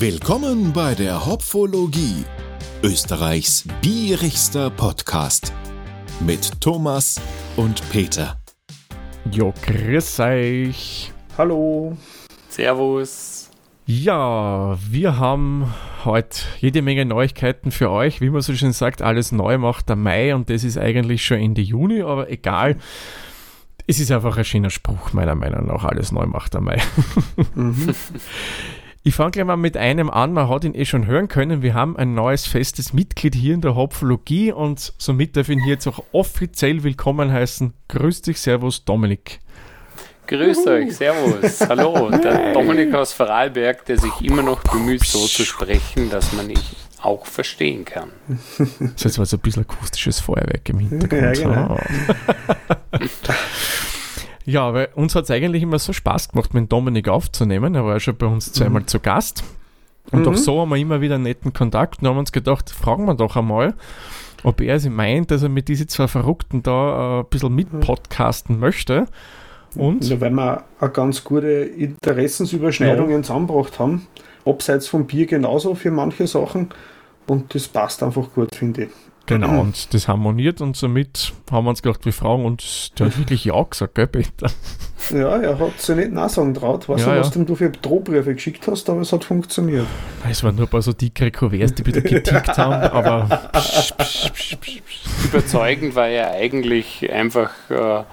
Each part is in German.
Willkommen bei der Hopfologie, Österreichs bierigster Podcast mit Thomas und Peter. Jo, grüß euch. Hallo. Servus. Ja, wir haben heute jede Menge Neuigkeiten für euch. Wie man so schön sagt, alles neu macht der Mai und das ist eigentlich schon Ende Juni, aber egal. Es ist einfach ein schöner Spruch, meiner Meinung nach. Alles neu macht der Mai. Mhm. Ich fange gleich mal mit einem an. Man hat ihn eh schon hören können. Wir haben ein neues festes Mitglied hier in der Hopfologie und somit darf ich ihn hier jetzt auch offiziell willkommen heißen. Grüß dich, Servus, Dominik. Grüß Juhu. euch, Servus, hallo. Der Dominik aus Vorarlberg, der sich immer noch bemüht, so zu sprechen, dass man ihn auch verstehen kann. Das ist jetzt so ein bisschen akustisches Feuerwerk im Hintergrund. Ja, genau. Ja, weil uns hat es eigentlich immer so Spaß gemacht, mit Dominik aufzunehmen. Er war ja schon bei uns zweimal mhm. zu Gast. Und mhm. auch so haben wir immer wieder einen netten Kontakt und haben uns gedacht, fragen wir doch einmal, ob er sich meint, dass er mit diesen zwei Verrückten da äh, ein bisschen mitpodcasten möchte. Und ja, weil wir eine ganz gute Interessensüberschneidungen ja. zusammengebracht haben. Abseits vom Bier genauso für manche Sachen. Und das passt einfach gut, finde ich. Genau, mhm. und das harmoniert und somit haben wir uns gedacht, wir fragen und der hat wirklich Ja gesagt, gell, Peter? Ja, er hat sich nicht Nein sagen traut. Weißt ja, du, was ja. du für Drohbriefe geschickt hast, aber es hat funktioniert. Es waren nur ein paar so dickere Kuverts, die wieder getickt haben, aber. Überzeugend war ja eigentlich einfach. Äh,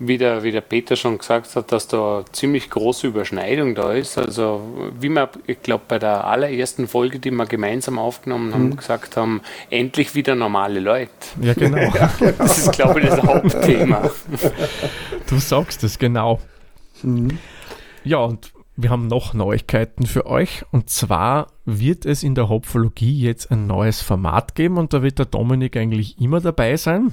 wie der, wie der Peter schon gesagt hat, dass da ziemlich große Überschneidung da ist. Also wie wir, ich glaube, bei der allerersten Folge, die wir gemeinsam aufgenommen haben, mhm. gesagt haben, endlich wieder normale Leute. Ja, genau. Das ist, glaube ich, das Hauptthema. Du sagst es, genau. Mhm. Ja, und wir haben noch Neuigkeiten für euch. Und zwar wird es in der Hopfologie jetzt ein neues Format geben und da wird der Dominik eigentlich immer dabei sein.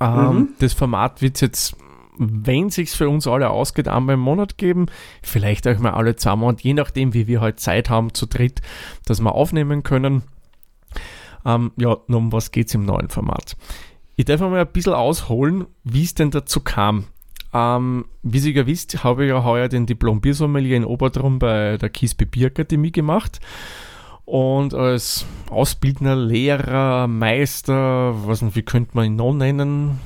Ähm, mhm. Das Format wird es jetzt wenn sich's für uns alle ausgeht, einmal im Monat geben, vielleicht auch mal alle zusammen und je nachdem, wie wir halt Zeit haben zu dritt, dass wir aufnehmen können. Ähm, ja, nun, um was geht's im neuen Format? Ich darf mal ein bisschen ausholen, wie es denn dazu kam. Ähm, wie Sie ja wisst, habe ich ja heuer den Diplom-Biersommelier in Obertrum bei der Kiesbe Bierakademie gemacht. Und als Ausbildner, Lehrer, Meister, was, wie könnte man ihn noch nennen?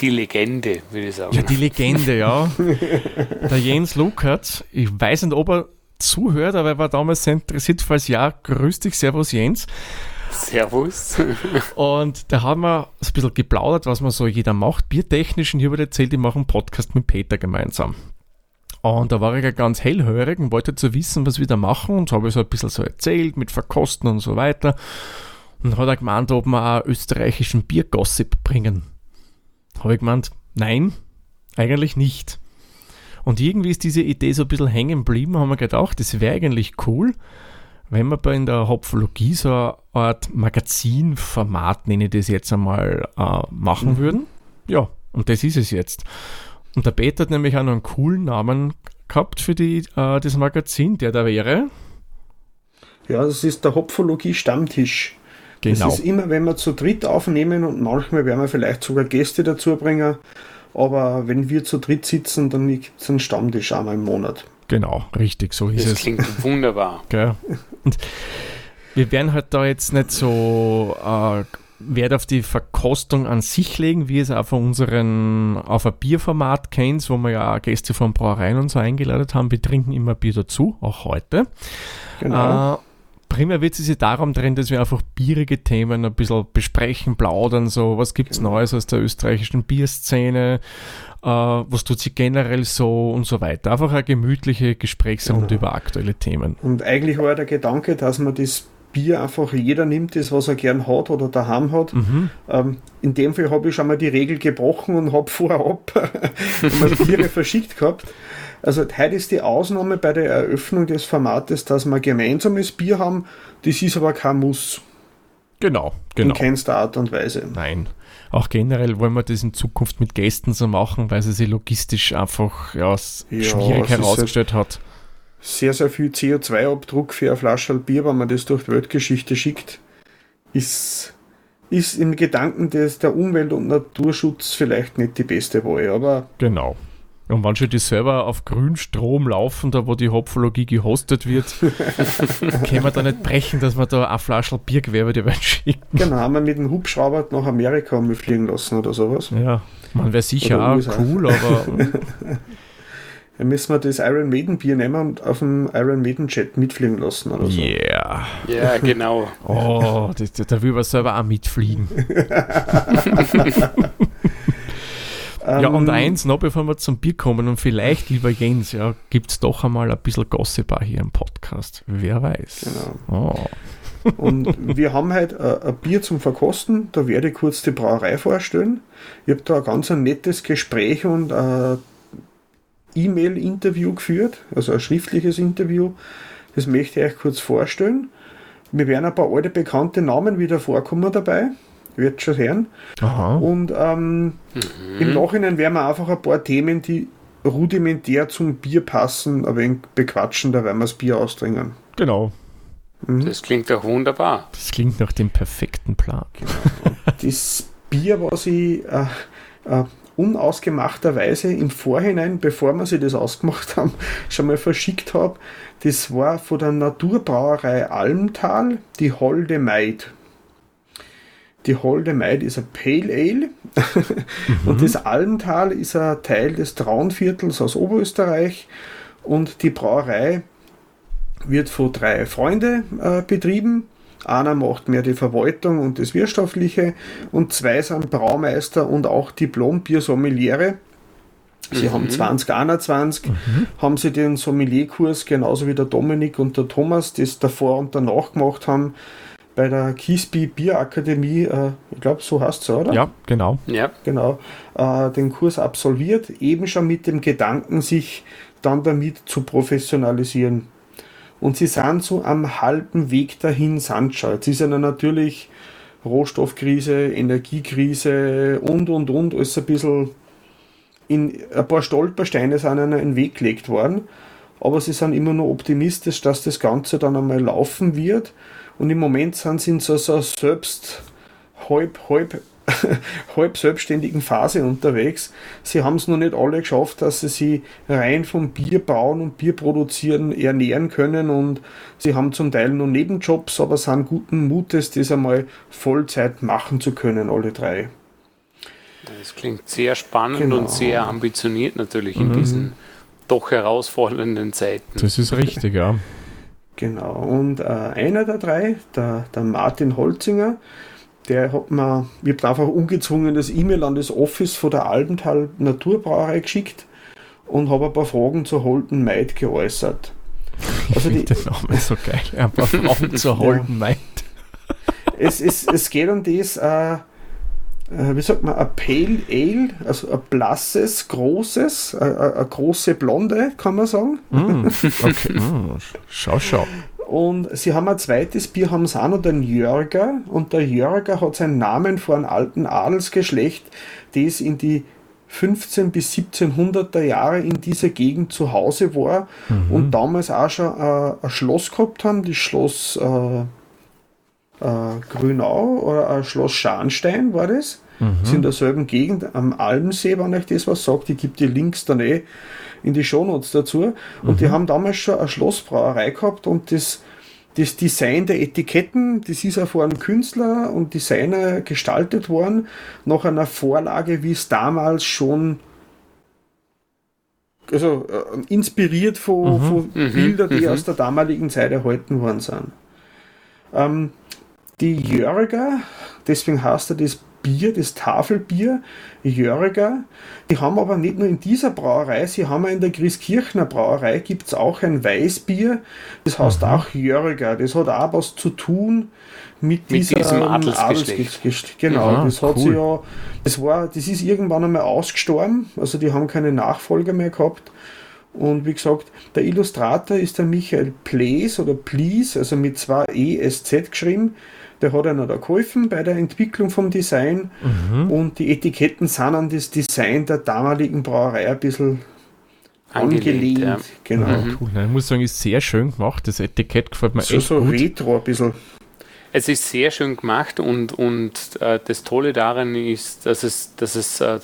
Die Legende, würde ich sagen. Ja, die Legende, ja. Der Jens Lukert, ich weiß nicht, ob er zuhört, aber er war damals sehr interessiert. Falls ja, grüß dich, Servus Jens. Servus. Und da haben wir ein bisschen geplaudert, was man so jeder macht. Biertechnisch, und ich habe erzählt, ich mache einen Podcast mit Peter gemeinsam. Und da war ich ja ganz hellhörig und wollte zu wissen, was wir da machen. Und habe ich so ein bisschen so erzählt mit Verkosten und so weiter. Und hat er gemeint, ob wir auch österreichischen Biergossip bringen. Habe ich gemeint, nein, eigentlich nicht. Und irgendwie ist diese Idee so ein bisschen hängen geblieben, haben wir gedacht, das wäre eigentlich cool, wenn wir bei in der Hopfologie so eine Art Magazinformat, nenne ich das jetzt einmal, äh, machen mhm. würden. Ja, und das ist es jetzt. Und der Peter hat nämlich auch noch einen coolen Namen gehabt für die, äh, das Magazin, der da wäre. Ja, das ist der Hopfologie Stammtisch. Genau. Es ist immer, wenn wir zu dritt aufnehmen und manchmal werden wir vielleicht sogar Gäste dazu bringen. Aber wenn wir zu dritt sitzen, dann gibt es einen Stammtisch einmal im Monat. Genau, richtig, so ist das es. Das klingt wunderbar. Okay. Und wir werden halt da jetzt nicht so äh, Wert auf die Verkostung an sich legen, wie es auch von unseren auf ein Bierformat kennt, wo wir ja auch Gäste von Brauereien und so eingeladen haben. Wir trinken immer Bier dazu, auch heute. Genau. Äh, primär wird es sich darum drehen, dass wir einfach bierige Themen ein bisschen besprechen, plaudern, so was gibt es genau. Neues aus der österreichischen Bierszene, äh, was tut sie generell so und so weiter. Einfach eine gemütliche Gesprächsrunde genau. über aktuelle Themen. Und eigentlich war der Gedanke, dass man das Bier einfach jeder nimmt, das was er gern hat oder daheim hat. Mhm. Ähm, in dem Fall habe ich schon mal die Regel gebrochen und habe vorab Biere verschickt gehabt. Also heute ist die Ausnahme bei der Eröffnung des Formates, dass wir gemeinsames Bier haben. Das ist aber kein Muss. Genau, genau. In keinster Art und Weise. Nein. Auch generell wollen wir das in Zukunft mit Gästen so machen, weil es sich logistisch einfach ja, schwierig ja, herausgestellt hat. Sehr, sehr viel CO2-Abdruck für eine Flasche Bier, wenn man das durch die Weltgeschichte schickt, ist, ist im Gedanken des, der Umwelt- und Naturschutz vielleicht nicht die beste Wahl. Aber genau Und wenn schon die Server auf Grünstrom laufen, da wo die Hopfologie gehostet wird, können wir da nicht brechen, dass wir da eine Flasche Biergewerbe die Welt schicken. Genau, haben wir mit dem Hubschrauber nach Amerika fliegen lassen oder sowas. Ja, man wäre sicher Oder auch USA. cool, aber Dann müssen wir das Iron Maiden Bier nehmen und auf dem Iron Maiden Jet mitfliegen lassen oder so. yeah. Ja, genau. Oh, das, da will man selber auch mitfliegen. Ja, und Ähm, eins noch, bevor wir zum Bier kommen und vielleicht, lieber Jens, ja, gibt es doch einmal ein bisschen Gossip auch hier im Podcast. Wer weiß. Genau. Oh. Und wir haben halt äh, ein Bier zum Verkosten. Da werde ich kurz die Brauerei vorstellen. Ich habe da ein ganz ein nettes Gespräch und ein E-Mail-Interview geführt, also ein schriftliches Interview. Das möchte ich euch kurz vorstellen. Mir werden ein paar alte bekannte Namen wieder vorkommen dabei. Wird schon hören. Aha. Und ähm, im Nachhinein werden wir einfach ein paar Themen, die rudimentär zum Bier passen, ein wenig bequatschen, da werden wir das Bier ausdringen. Genau. Das klingt doch wunderbar. Das klingt nach dem perfekten Plan. das Bier, was ich äh, äh, unausgemachterweise im Vorhinein, bevor wir sie das ausgemacht haben, schon mal verschickt habe, das war von der Naturbrauerei Almtal, die Holde Maid. Die Holde Maid ist ein Pale Ale. Und das Almtal ist ein Teil des Traunviertels aus Oberösterreich. Und die Brauerei wird von drei Freunden äh, betrieben. Einer macht mehr die Verwaltung und das Wirtschaftliche. Und zwei sind Braumeister und auch Diplom-Biersommeliere. Sie haben 2021, haben sie den Sommelierkurs genauso wie der Dominik und der Thomas das davor und danach gemacht haben bei der Kiesby Bierakademie, äh, ich glaube so heißt es, oder? Ja, genau. Ja, genau, äh, den Kurs absolviert, eben schon mit dem Gedanken, sich dann damit zu professionalisieren. Und sie sind so am halben Weg dahin, sind schon. Jetzt ist ja natürlich Rohstoffkrise, Energiekrise und, und, und, alles ein bisschen in ein paar Stolpersteine sind ihnen in den Weg gelegt worden. Aber sie sind immer noch optimistisch, dass das Ganze dann einmal laufen wird. Und im Moment sind sie in so, so selbst halb, halb, halb selbstständigen Phase unterwegs. Sie haben es noch nicht alle geschafft, dass sie sich rein vom Bier bauen und Bier produzieren ernähren können. Und sie haben zum Teil noch Nebenjobs, aber sind guten Mutes, das einmal Vollzeit machen zu können, alle drei. das klingt sehr spannend Genau. und sehr ambitioniert natürlich in diesen doch herausfordernden Zeiten. Das ist richtig, ja. Genau, und äh, einer der drei, der, der Martin Holzinger, der hat mir, ich habe einfach ungezwungenes E-Mail an das Office von der Albenthal Naturbrauerei geschickt und habe ein paar Fragen zur Holden Maid geäußert. Also Ich die, finde den Namen so geil. Ein paar Frauen zur Holden Maid. es, es, es geht um das, äh, wie sagt man, ein Pale Ale, also ein blasses, großes, äh, äh, eine große Blonde, kann man sagen. Mm, okay. Mm, schau, schau. Und sie haben ein zweites Bier, haben sie auch noch den Jörger. Und der Jörger hat seinen Namen vor einem alten Adelsgeschlecht, das in die 15 bis 1700er Jahre in dieser Gegend zu Hause war und damals auch schon äh, ein Schloss gehabt haben, das Schloss äh, äh, Grünau oder ein Schloss Scharnstein war das. Das ist in derselben Gegend am Almsee, wenn euch das was sagt. Ich gebe die Links dann eh in die Shownotes dazu. Und die haben damals schon eine Schlossbrauerei gehabt und das, das Design der Etiketten, das ist auch von einem Künstler und Designer gestaltet worden, nach einer Vorlage, wie es damals schon also äh, inspiriert von, von Bildern, die aus der damaligen Zeit erhalten worden sind. Ähm, die Jörger, deswegen heißt er das Bier, das Tafelbier, Jörger, die haben aber nicht nur in dieser Brauerei, sie haben auch in der Christkirchner Brauerei gibt es auch ein Weißbier, das heißt auch Jörger. Das hat auch was zu tun mit, Mit diesem Adelsgeschlecht. Adelsgeschlecht. Genau, Ja, das hat cool. sie ja, das war, das ist irgendwann einmal ausgestorben, also die haben keine Nachfolger mehr gehabt. Und wie gesagt, der Illustrator ist der Michael Plees oder Please, also mit zwei ESZ geschrieben. Der hat einer da geholfen bei der Entwicklung vom Design. Und die Etiketten sind an das Design der damaligen Brauerei ein bisschen Angelehnt, angelehnt. ja. Genau. Cool. Nein, Ich muss sagen, ist sehr schön gemacht. Das Etikett gefällt mir So, echt so gut. retro ein bisschen. Es ist sehr schön gemacht und, und äh, das Tolle daran ist, dass es, dass es äh,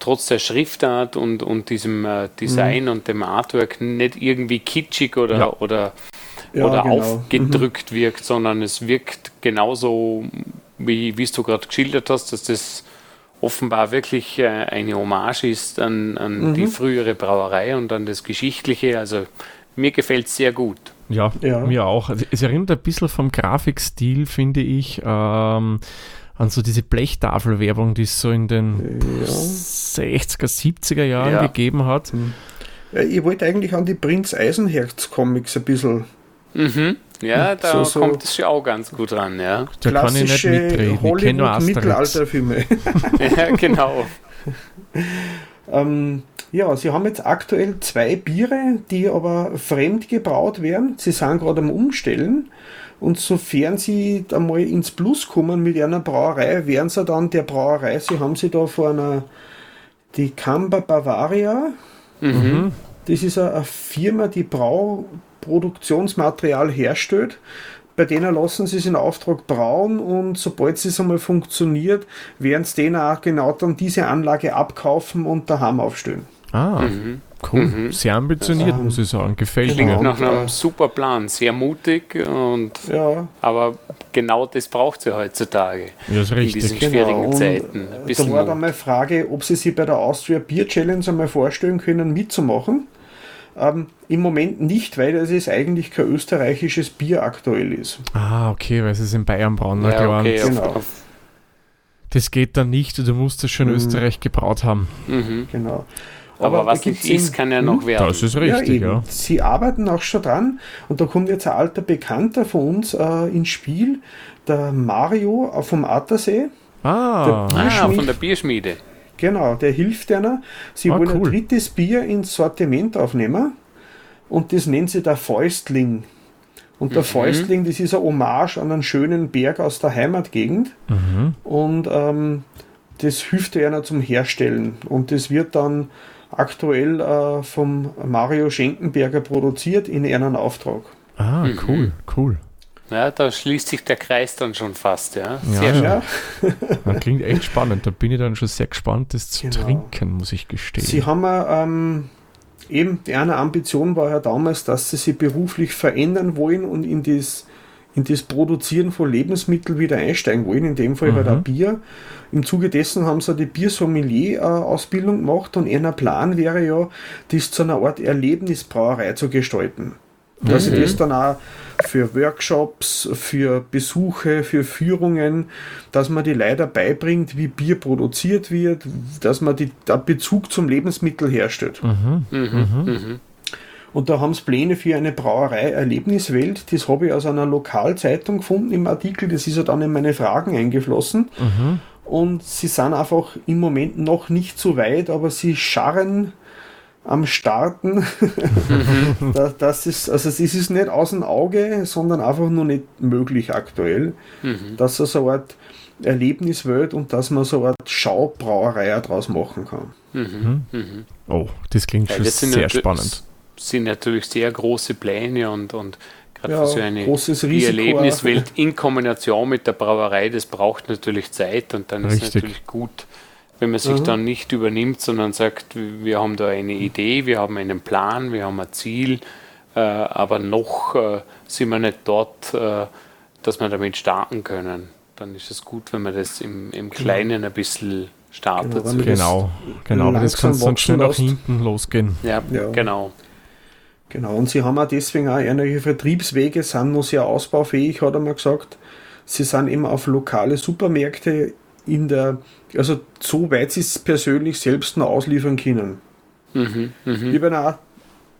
trotz der Schriftart und, und diesem äh, Design mhm. und dem Artwork nicht irgendwie kitschig oder, ja. oder, ja, oder genau. aufgedrückt mhm. wirkt, sondern es wirkt genauso, wie, wie es du gerade geschildert hast, dass das offenbar wirklich äh, eine Hommage ist an, an mhm. die frühere Brauerei und an das Geschichtliche. Also mir gefällt es sehr gut. Ja, ja, mir auch. Es erinnert ein bisschen vom Grafikstil, finde ich, ähm, an so diese Blechtafelwerbung, die es so in den ja. 60er, 70er Jahren ja. gegeben hat. Hm. Ich wollte eigentlich an die Prinz Eisenherz Comics ein bisschen. Mhm. Ja, da so, so kommt es schon auch ganz gut ran, ja. Da kann ich nicht mitreden. Hollywood Mittelalterfilme. ja, genau. ähm, ja, sie haben jetzt aktuell zwei Biere, die aber fremd gebraut werden. Sie sind gerade am Umstellen. Und sofern sie einmal ins Plus kommen mit einer Brauerei, werden sie dann der Brauerei, sie haben sie da vor einer, die Kamba Bavaria. Mhm. Das ist eine Firma, die Brauproduktionsmaterial herstellt. Bei denen lassen sie es in Auftrag brauen und sobald es einmal funktioniert, werden sie denen auch genau dann diese Anlage abkaufen und daheim aufstellen. Ah. Mhm. Cool, mhm. sehr ambitioniert, also, muss ich sagen. Gefällt mir. nach einem super Plan, sehr mutig und ja. aber genau das braucht sie heutzutage. Ja, ist richtig. In diesen genau. schwierigen Zeiten. Da war dann meine Frage, ob sie sich bei der Austria Beer Challenge einmal vorstellen können, mitzumachen. Ähm, Im Moment nicht, weil es eigentlich kein österreichisches Bier aktuell ist. Ah, okay, weil es ist in Bayern brauen. Ja, okay, genau. Das geht dann nicht, du musst das schon in mhm. Österreich gebraut haben. Mhm. Genau. Aber, Aber was nicht ist, kann ja noch hm? werden. Das ist richtig, ja, ja, Sie arbeiten auch schon dran und da kommt jetzt ein alter Bekannter von uns äh, ins Spiel, der Mario vom Attersee. Ah, ah von der Bierschmiede. Genau, der hilft einer. Sie ah, wollen cool. ein drittes Bier ins Sortiment aufnehmen und das nennen sie der Fäustling. Und der mhm. Fäustling, das ist ein Hommage an einen schönen Berg aus der Heimatgegend. Mhm. Und ähm, das hilft einer zum Herstellen. Und das wird dann aktuell äh, vom Mario Schenkenberger produziert in einem Auftrag. Ah, mhm. cool, cool. Ja, da schließt sich der Kreis dann schon fast, ja. Sehr ja, schön. Ja. klingt echt spannend. Da bin ich dann schon sehr gespannt, das zu genau. trinken, muss ich gestehen. Sie haben ähm, eben, eine Ambition war ja damals, dass sie sich beruflich verändern wollen und in das in das Produzieren von Lebensmitteln wieder einsteigen wollen, in dem Fall mhm. halt auch Bier. Im Zuge dessen haben sie die Biersommelier-Ausbildung gemacht und einer Plan wäre ja, das zu einer Art Erlebnisbrauerei zu gestalten. Dass mhm. ich das dann auch für Workshops, für Besuche, für Führungen, dass man die Leute beibringt, wie Bier produziert wird, dass man die, den Bezug zum Lebensmittel herstellt. Mhm. Mhm. mhm. mhm. Und da haben sie Pläne für eine Brauerei Erlebniswelt. Das habe ich aus einer Lokalzeitung gefunden im Artikel. Das ist ja dann in meine Fragen eingeflossen. Mhm. Und sie sind einfach im Moment noch nicht so weit, aber sie scharren am Starten. Mhm. das ist, also es ist nicht aus dem Auge, sondern einfach nur nicht möglich aktuell, mhm. dass er so eine Art Erlebniswelt und dass man so eine Art Schaubrauerei daraus machen kann. Mhm. Mhm. Oh, das klingt ja, schon sehr spannend sind natürlich sehr große Pläne und, und gerade ja, für so eine Erlebniswelt in Kombination mit der Brauerei, das braucht natürlich Zeit und dann Richtig. ist es natürlich gut, wenn man sich mhm. dann nicht übernimmt, sondern sagt, wir haben da eine Idee, wir haben einen Plan, wir haben ein Ziel, äh, aber noch äh, sind wir nicht dort, äh, dass wir damit starten können. Dann ist es gut, wenn man das im, im genau. Kleinen ein bisschen startet. Genau, genau, genau das kann sonst schnell nach hinten losgehen. Ja, ja, genau. Genau, und sie haben auch deswegen auch einige Vertriebswege, sind noch sehr ausbaufähig, hat er mal gesagt. Sie sind eben auf lokale Supermärkte in der, also so weit sie es persönlich selbst noch ausliefern können. Mhm, mh. Ich habe auch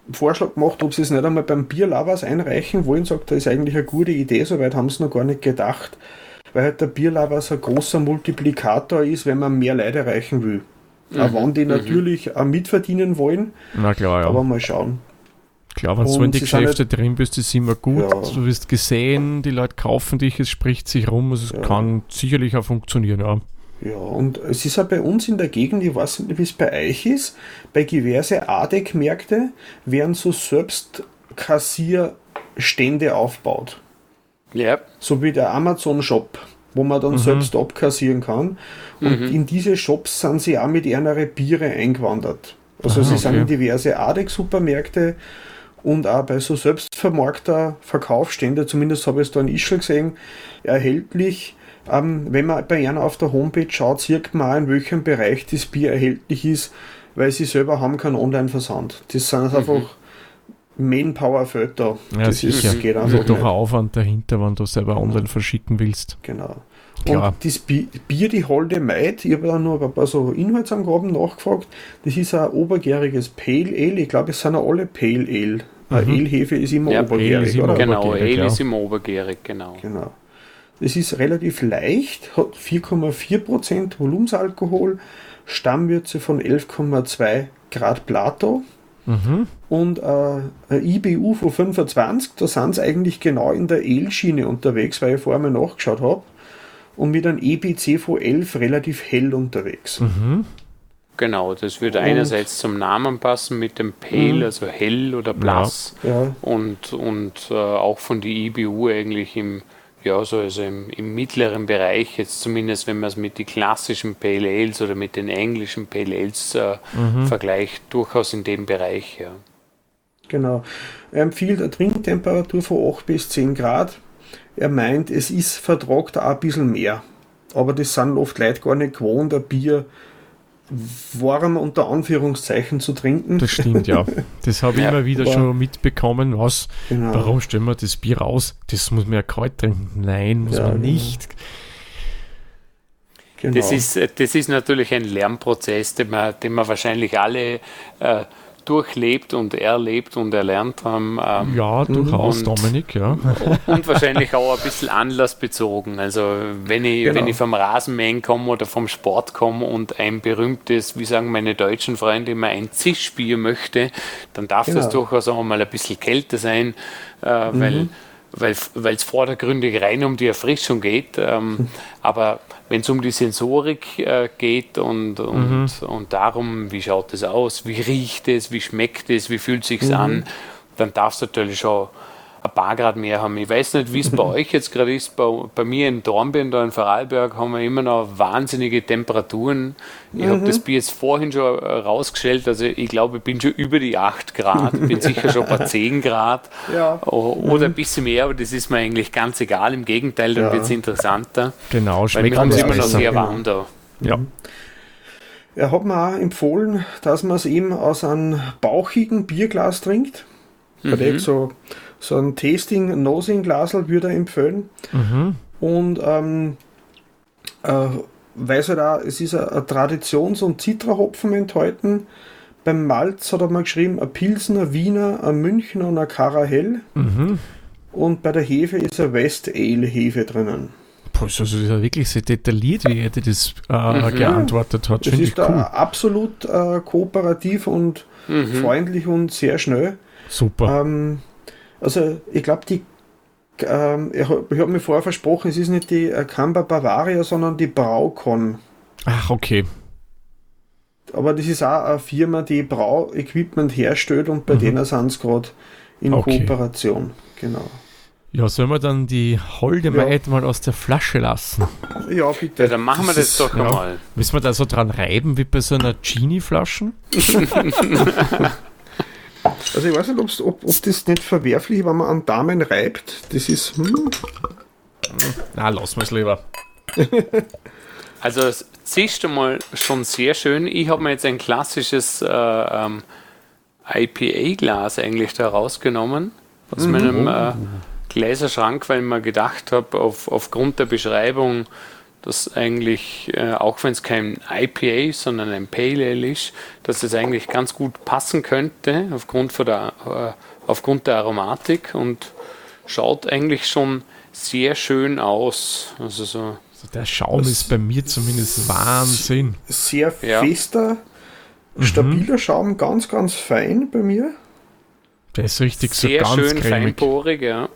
einen Vorschlag gemacht, ob sie es nicht einmal beim Bierlavas einreichen wollen, sagt er, ist eigentlich eine gute Idee, soweit haben sie noch gar nicht gedacht, weil halt der Bierlavas ein großer Multiplikator ist, wenn man mehr Leute erreichen will. Mhm, auch wenn die mhm. natürlich auch mitverdienen wollen. Na klar, ja. Aber mal schauen. Klar, wenn du so in die Geschäfte drin bist, ist immer gut. Ja. Du wirst gesehen, die Leute kaufen dich, es spricht sich rum, also es ja. kann sicherlich auch funktionieren, ja. Ja, und es ist ja bei uns in der Gegend, ich weiß nicht, wie es bei euch ist, bei diverse ADEC-Märkte werden so selbst Kassierstände aufgebaut. Ja. So wie der Amazon-Shop. wo man dann mhm. selbst abkassieren kann. Und mhm. in diese Shops sind sie auch mit ihre Biere eingewandert. Also ah, sie okay. sind in diverse Adex-Supermärkte und auch bei so selbstvermarkter Verkaufsstände, zumindest habe ich es da in Ischl gesehen, erhältlich. Ähm, wenn man bei einer auf der Homepage schaut, sieht man auch, in welchem Bereich das Bier erhältlich ist, weil sie selber haben keinen Online-Versand. Das sind mhm. einfach Manpower fällt da. Ja, das sicher. Ist, geht einfach doch ein Aufwand dahinter, wenn du selber online verschicken willst. Genau. Klar. Und das Bier, die Holde Maid, ich habe da noch ein paar so Inhaltsangaben nachgefragt, das ist ein obergäriges Pale Ale, ich glaube, es sind ja alle Pale Ale. Mhm. Ale-Hefe ist immer ja, obergärig, ist immer oder? Genau, Ale ist immer obergärig, genau. genau. Das ist relativ leicht, hat 4,4% Volumensalkohol, Stammwürze von 11,2 Grad Plato. Mhm. Und äh, ein IBU von 25, da sind sie eigentlich genau in der El-Schiene unterwegs, weil ich vorher mal nachgeschaut habe. Und mit einem EBC von 11 relativ hell unterwegs. Mhm. Genau, das würde und, einerseits zum Namen passen mit dem Pale, mhm. also hell oder blass. Ja. Und, und äh, auch von der IBU eigentlich im ja, so also im, im, mittleren Bereich, jetzt zumindest wenn man es mit den klassischen Pale Ales oder mit den englischen Pale Ales äh, mhm. vergleicht, durchaus in dem Bereich, ja. Genau. Er empfiehlt eine Trinktemperatur von 8 bis 10 Grad. Er meint, es ist vertragt auch ein bisschen mehr. Aber das sind oft Leute gar nicht gewohnt, ein Bier warm unter Anführungszeichen zu trinken. Das stimmt, ja. Das habe ich ja, immer wieder schon mitbekommen. Was? Genau. Warum stellen wir das Bier raus? Das muss man ja kalt trinken. Nein, muss ja, man genau. nicht. Genau. Das, ist, das ist natürlich ein Lernprozess, den wir, den wir wahrscheinlich alle äh, durchlebt und erlebt und erlernt haben. Ähm, ja, durchaus, und, Dominik, ja. Und wahrscheinlich auch ein bisschen anlassbezogen. Also wenn ich, genau. wenn ich vom Rasenmähen komme oder vom Sport komme und ein berühmtes, wie sagen meine deutschen Freunde immer, ein Zischbier möchte, dann darf genau. das durchaus auch mal ein bisschen kälter sein, äh, mhm. weil weil es vordergründig rein um die Erfrischung geht. Ähm, aber wenn es um die Sensorik äh, geht und, und, mhm. und darum, wie schaut es aus, wie riecht es, wie schmeckt es, wie fühlt es sich mhm. an, dann darf es natürlich schon ein paar Grad mehr haben. Ich weiß nicht, wie es bei euch jetzt gerade ist. Bei, bei, mir in Dornbirn, da in Vorarlberg, haben wir immer noch wahnsinnige Temperaturen. Ich mhm. habe das Bier jetzt vorhin schon äh, rausgestellt. Also ich glaube, ich bin schon über die 8 Grad. Ich bin sicher schon bei 10 Grad ja. oder ein bisschen mehr, aber das ist mir eigentlich ganz egal. Im Gegenteil, dann ja. wird es interessanter. Genau, schmeckt weil wir immer noch sehr warm da. Ja. Er hat mir auch empfohlen, dass man es eben aus einem bauchigen Bierglas trinkt. Mhm. so so ein Tasting Nosing Glasel würde er empfehlen. Mhm. Und ähm, äh, weiß halt auch, es ist ein Traditions- und Zitrahopfen enthalten. Beim Malz hat er mal geschrieben, ein Pilsner, Wiener, ein Münchner und ein Karahell. Mhm. Und bei der Hefe ist ein West Ale Hefe drinnen. Also das ist ja wirklich sehr detailliert, wie er das äh, mhm. geantwortet hat. Das ist cool. absolut äh, kooperativ und mhm. freundlich und sehr schnell. Super. Ähm, also ich glaube, die ähm, ich habe hab mir vorher versprochen, es ist nicht die Kamba Bavaria, sondern die Braukon. Ach, okay. Aber das ist auch eine Firma, die Brauequipment herstellt und bei mhm. denen sind es gerade in okay. Kooperation. Genau. Ja, sollen wir dann die Holde ja. mal aus der Flasche lassen? Ja, bitte. Ja, dann machen wir das, das doch ja. mal. Müssen wir da so dran reiben wie bei so einer Genie-Flaschen? Also ich weiß nicht, ob, ob das nicht verwerflich ist, wenn man an Damen reibt. Das ist. Hm. Na, lassen wir es lieber. also es siehst du mal schon sehr schön. Ich habe mir jetzt ein klassisches äh, ähm, IPA-Glas eigentlich da rausgenommen aus mhm. meinem äh, Gläserschrank, weil ich mir gedacht habe, auf, aufgrund der Beschreibung dass eigentlich, äh, auch wenn es kein IPA, sondern ein Pale Ale ist, dass es eigentlich ganz gut passen könnte aufgrund, von der, äh, aufgrund der Aromatik und schaut eigentlich schon sehr schön aus. Also so also der Schaum ist bei mir zumindest Wahnsinn. Sehr fester, ja. stabiler mhm. Schaum, ganz, ganz fein bei mir. Der ist richtig sehr so ganz schön cremig. feinporig, ja.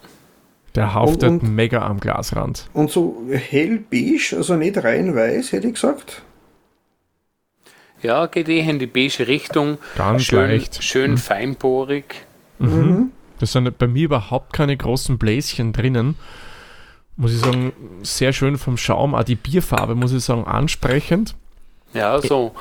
Der haftet und, und, mega am Glasrand. Und so hellbeige, also nicht rein weiß, hätte ich gesagt. Ja, geht eh in die beige Richtung. Ganz schön, leicht. Schön mhm. feinporig. Mhm. Mhm. Das sind bei mir überhaupt keine großen Bläschen drinnen. muss ich sagen, sehr schön vom Schaum, auch die Bierfarbe, muss ich sagen, ansprechend. Ja, so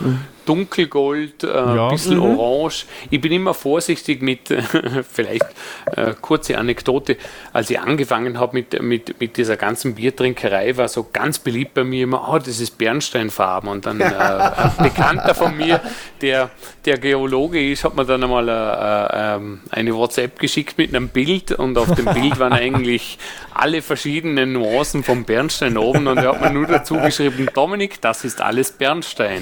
dunkelgold, äh, ja. bisschen mhm. orange. Ich bin immer vorsichtig mit, vielleicht äh, kurze Anekdote, als ich angefangen habe mit, mit, mit dieser ganzen Biertrinkerei, war so ganz beliebt bei mir immer, oh, das ist Bernsteinfarben. Und dann äh, ein Bekannter von mir, der, der Geologe ist, hat mir dann einmal äh, ähm, eine WhatsApp geschickt mit einem Bild und auf dem Bild waren eigentlich alle verschiedenen Nuancen vom Bernstein oben und er hat mir nur dazu geschrieben, Dominik, das ist alles Bernstein.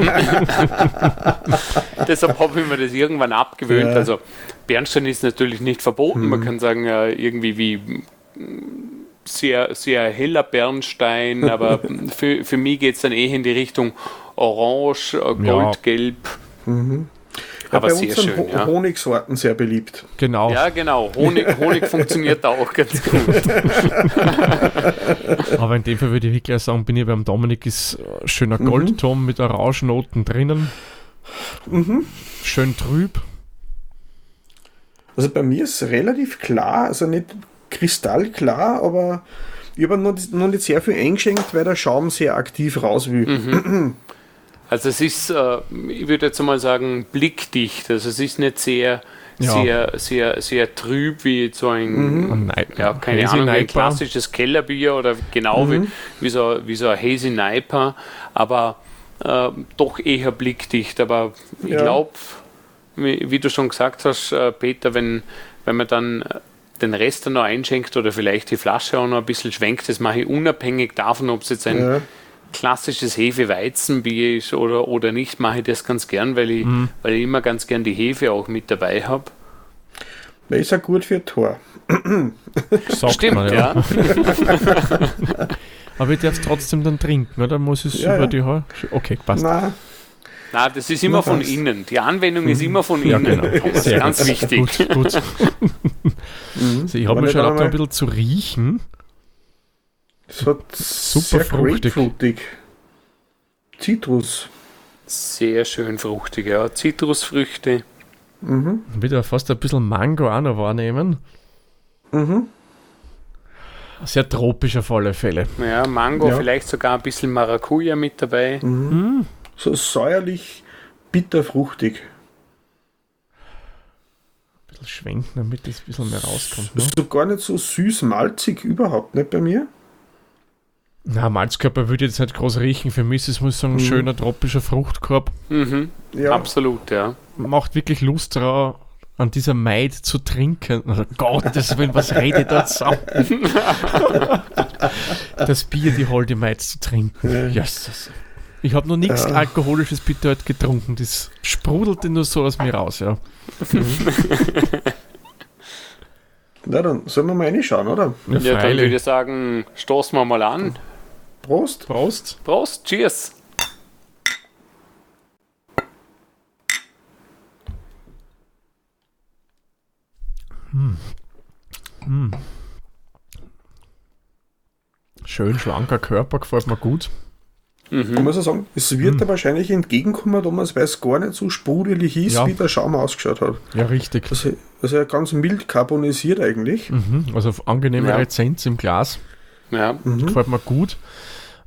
Deshalb habe ich mir das irgendwann abgewöhnt. Ja. Also Bernstein ist natürlich nicht verboten. Mhm. Man kann sagen, irgendwie wie sehr, sehr heller Bernstein, aber für, für mich geht es dann eher in die Richtung Orange, äh, Goldgelb. Ja. Mhm. Aber bei sehr uns sind schön, ja. Honigsorten sehr beliebt. Genau. Ja, genau. Honig, Honig funktioniert auch ganz gut. Aber in dem Fall würde ich wirklich sagen, bin ich beim Dominik ist schöner. Goldton mhm. mit Orangennoten drinnen. Mhm. Schön trüb. Also bei mir ist es relativ klar, also nicht kristallklar, aber ich habe noch, noch nicht sehr viel eingeschenkt, weil der Schaum sehr aktiv raus will. Mhm. Also es ist, äh, ich würde jetzt mal sagen, blickdicht. Also es ist nicht sehr, ja. sehr, sehr, sehr trüb wie so ein, mhm. ja, keine Hazy Ahnung, ein klassisches Kellerbier oder genau mhm. wie, wie, so, wie so ein Hazy Niper, aber äh, doch eher blickdicht. Aber ich ja. glaube, wie, wie, du schon gesagt hast, äh, Peter, wenn, wenn man dann den Rest dann noch einschenkt oder vielleicht die Flasche auch noch ein bisschen schwenkt, das mache ich unabhängig davon, ob es jetzt ein ja klassisches Hefe-Weizenbier ist oder, oder nicht, mache ich das ganz gern, weil ich, mhm. weil ich immer ganz gern die Hefe auch mit dabei habe. Das ist ja gut für Tor. Sagt Stimmt, man, ja. ja. Aber ich darf es trotzdem dann trinken, oder? Muss es ja, über ja. die Haare? Okay, passt. Nein. Nein, das ist immer Na, von innen. Die Anwendung ist immer von innen. Ja, genau. Das ist ganz wichtig. Gut, gut. also ich habe mir schon auch ein bisschen zu riechen. Es hat super fruchtig. grapefruitig. Zitrus. Sehr schön fruchtig, ja. Zitrusfrüchte. Mhm. Wieder fast ein bisschen Mango auch noch wahrnehmen. Mhm. Sehr tropisch auf alle Fälle. Ja, Mango, ja. vielleicht sogar ein bisschen Maracuja mit dabei. Mhm. Mhm. So säuerlich, bitterfruchtig. Ein bisschen schwenken, damit es ein bisschen mehr rauskommt. Ne? So gar nicht so süß-malzig, überhaupt nicht bei mir. Na, Malzkörper würde jetzt nicht groß riechen. Für mich ist es, muss ich sagen, ein mhm. schöner tropischer Fruchtkorb. Mhm. Ja. Absolut, ja. Macht wirklich Lust darauf, an dieser Maid zu trinken. Oh Gottes Willen, was redet da zusammen? das Bier, die holde Maid zu trinken. Jesus. Ich habe noch nichts ja. Alkoholisches bitte heute getrunken. Das sprudelte nur so aus mir raus, ja. Na dann, sollen wir mal reinschauen, oder? Ja, ja dann würde ich sagen, stoßen wir mal an. Prost. Prost. Prost. Cheers. Hm. Hm. Schön schlanker Körper, gefällt mir gut. Mhm. Ich muss auch sagen, es wird mhm. da wahrscheinlich entgegenkommen, Thomas, weil es gar nicht so sprudelig ist, ja. wie der Schaum ausgeschaut hat. Ja, richtig. Also, also ja ganz mild carbonisiert eigentlich. Mhm. Also angenehme ja. Rezenz im Glas. Ja. Mhm. Gefällt mir gut.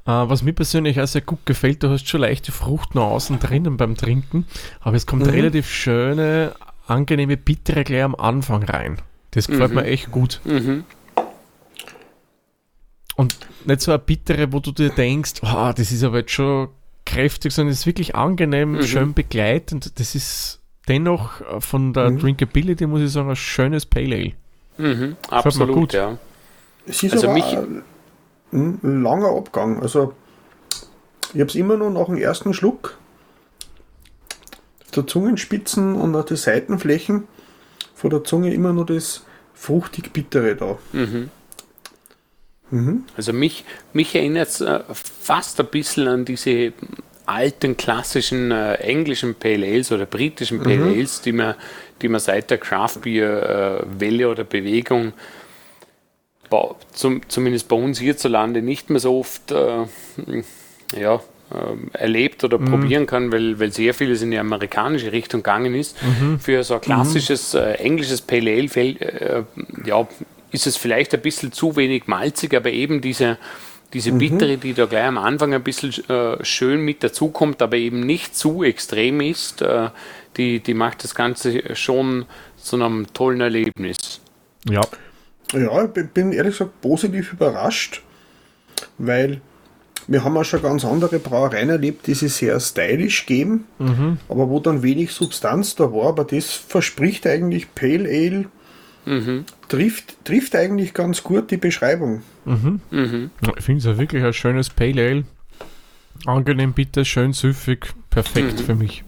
Uh, was mir persönlich auch sehr gut gefällt, du hast schon leichte Frucht noch außen drinnen beim Trinken, aber es kommt mhm. relativ schöne, angenehme Bittere gleich am Anfang rein. Das gefällt mhm. mir echt gut. Mhm. Und nicht so eine bittere, wo du dir denkst, oh, das ist aber jetzt schon kräftig, sondern es ist wirklich angenehm, mhm. schön begleitend. Das ist dennoch von der mhm. Drinkability, muss ich sagen, ein schönes Pale Ale. Mhm, absolut, gut. ja. Es ist also aber mich ein, ein langer Abgang. Also ich habe es immer nur nach dem ersten Schluck. Der Zungenspitzen und auch die Seitenflächen von der Zunge immer nur das fruchtig bittere da. Mhm. Mhm. Also mich, mich erinnert es äh, fast ein bisschen an diese alten klassischen äh, englischen Pale Ales oder britischen Pale mhm. Ales, die man, die man seit der Craft Beer äh, Welle oder Bewegung zum, zumindest bei uns hierzulande nicht mehr so oft äh, ja, äh, erlebt oder mhm. probieren kann, weil, weil sehr vieles in die amerikanische Richtung gegangen ist. Mhm. Für so ein klassisches mhm. äh, englisches Pale Ale fällt, äh, ja, ist es vielleicht ein bisschen zu wenig malzig, aber eben diese, diese mhm. Bittere, die da gleich am Anfang ein bisschen äh, schön mit dazukommt, aber eben nicht zu extrem ist, äh, die, die macht das Ganze schon zu einem tollen Erlebnis. Ja. Ja, ich bin ehrlich gesagt positiv überrascht, weil wir haben auch schon ganz andere Brauereien erlebt, die sich sehr stylisch geben, mhm. aber wo dann wenig Substanz da war. Aber das verspricht eigentlich Pale Ale. Mhm. Trifft, trifft eigentlich ganz gut die Beschreibung. Mhm. mhm. ich finde es ja wirklich ein schönes Pale Ale. Angenehm bitter, schön süffig, perfekt mhm. für mich.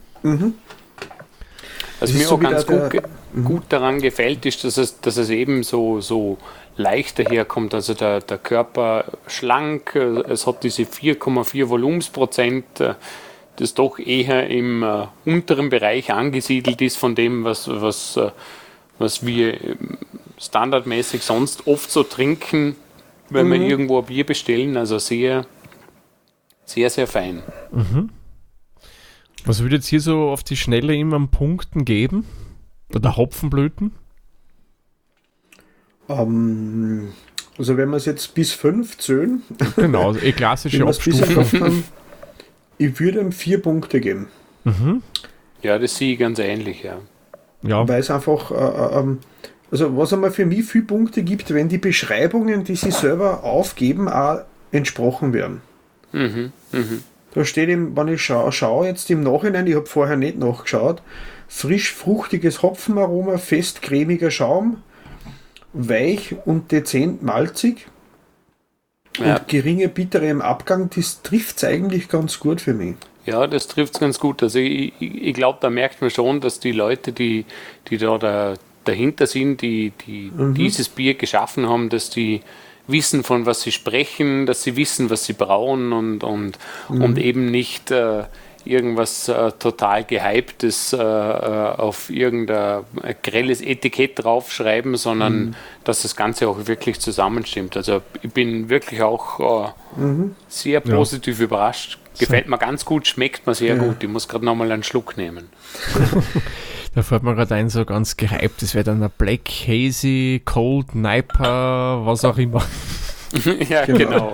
Mhm. Was mir so auch ganz gut, der, gut daran gefällt, ist, dass es, dass es eben so, so leicht daherkommt. Also der, der Körper schlank, äh, es hat diese 4,4 Volumensprozent, äh, das doch eher im äh, unteren Bereich angesiedelt ist von dem, was, was, äh, was wir ähm, standardmäßig sonst oft so trinken, wenn mhm. wir irgendwo ein Bier bestellen. Also sehr, sehr, sehr fein. Mhm. Was würde jetzt hier so auf die Schnelle immer an Punkten geben? Oder Hopfenblüten? Ähm, also wenn wir es jetzt bis 5 zählen. Genau, also eh klassische Abstufung. Ich würde ihm vier Punkte geben. Mhm. Ja, das sehe ich ganz ähnlich, ja. ja. Weil es einfach, äh, äh, ähm, also was einmal für mich viele Punkte gibt, wenn die Beschreibungen, die sie selber aufgeben, auch entsprochen werden. Mhm. Mhm. Da steht eben, wenn ich schaue, schaue jetzt im Nachhinein, ich habe vorher nicht nachgeschaut, frisch fruchtiges Hopfenaroma, fest cremiger Schaum, weich und dezent malzig ja. und geringe Bittere im Abgang, das trifft es eigentlich ganz gut für mich. Ja, das trifft es ganz gut. Also ich, ich glaube, da merkt man schon, dass die Leute, die, die da, da dahinter sind, die, die mhm. dieses Bier geschaffen haben, dass die wissen, von was sie sprechen, dass sie wissen, was sie brauchen und, und, mhm. und eben nicht äh, irgendwas äh, total gehyptes äh, äh, auf irgendein grelles Etikett draufschreiben, sondern mhm. dass das Ganze auch wirklich zusammenstimmt. Also ich bin wirklich auch äh, mhm. sehr positiv ja. überrascht. Gefällt mir ganz gut, schmeckt mir sehr ja. gut. Ich muss gerade nochmal einen Schluck nehmen. da fällt mir gerade ein, so ganz gehypt, das wäre dann ein Black Hazy, Cold Niper, was auch immer. ja, genau.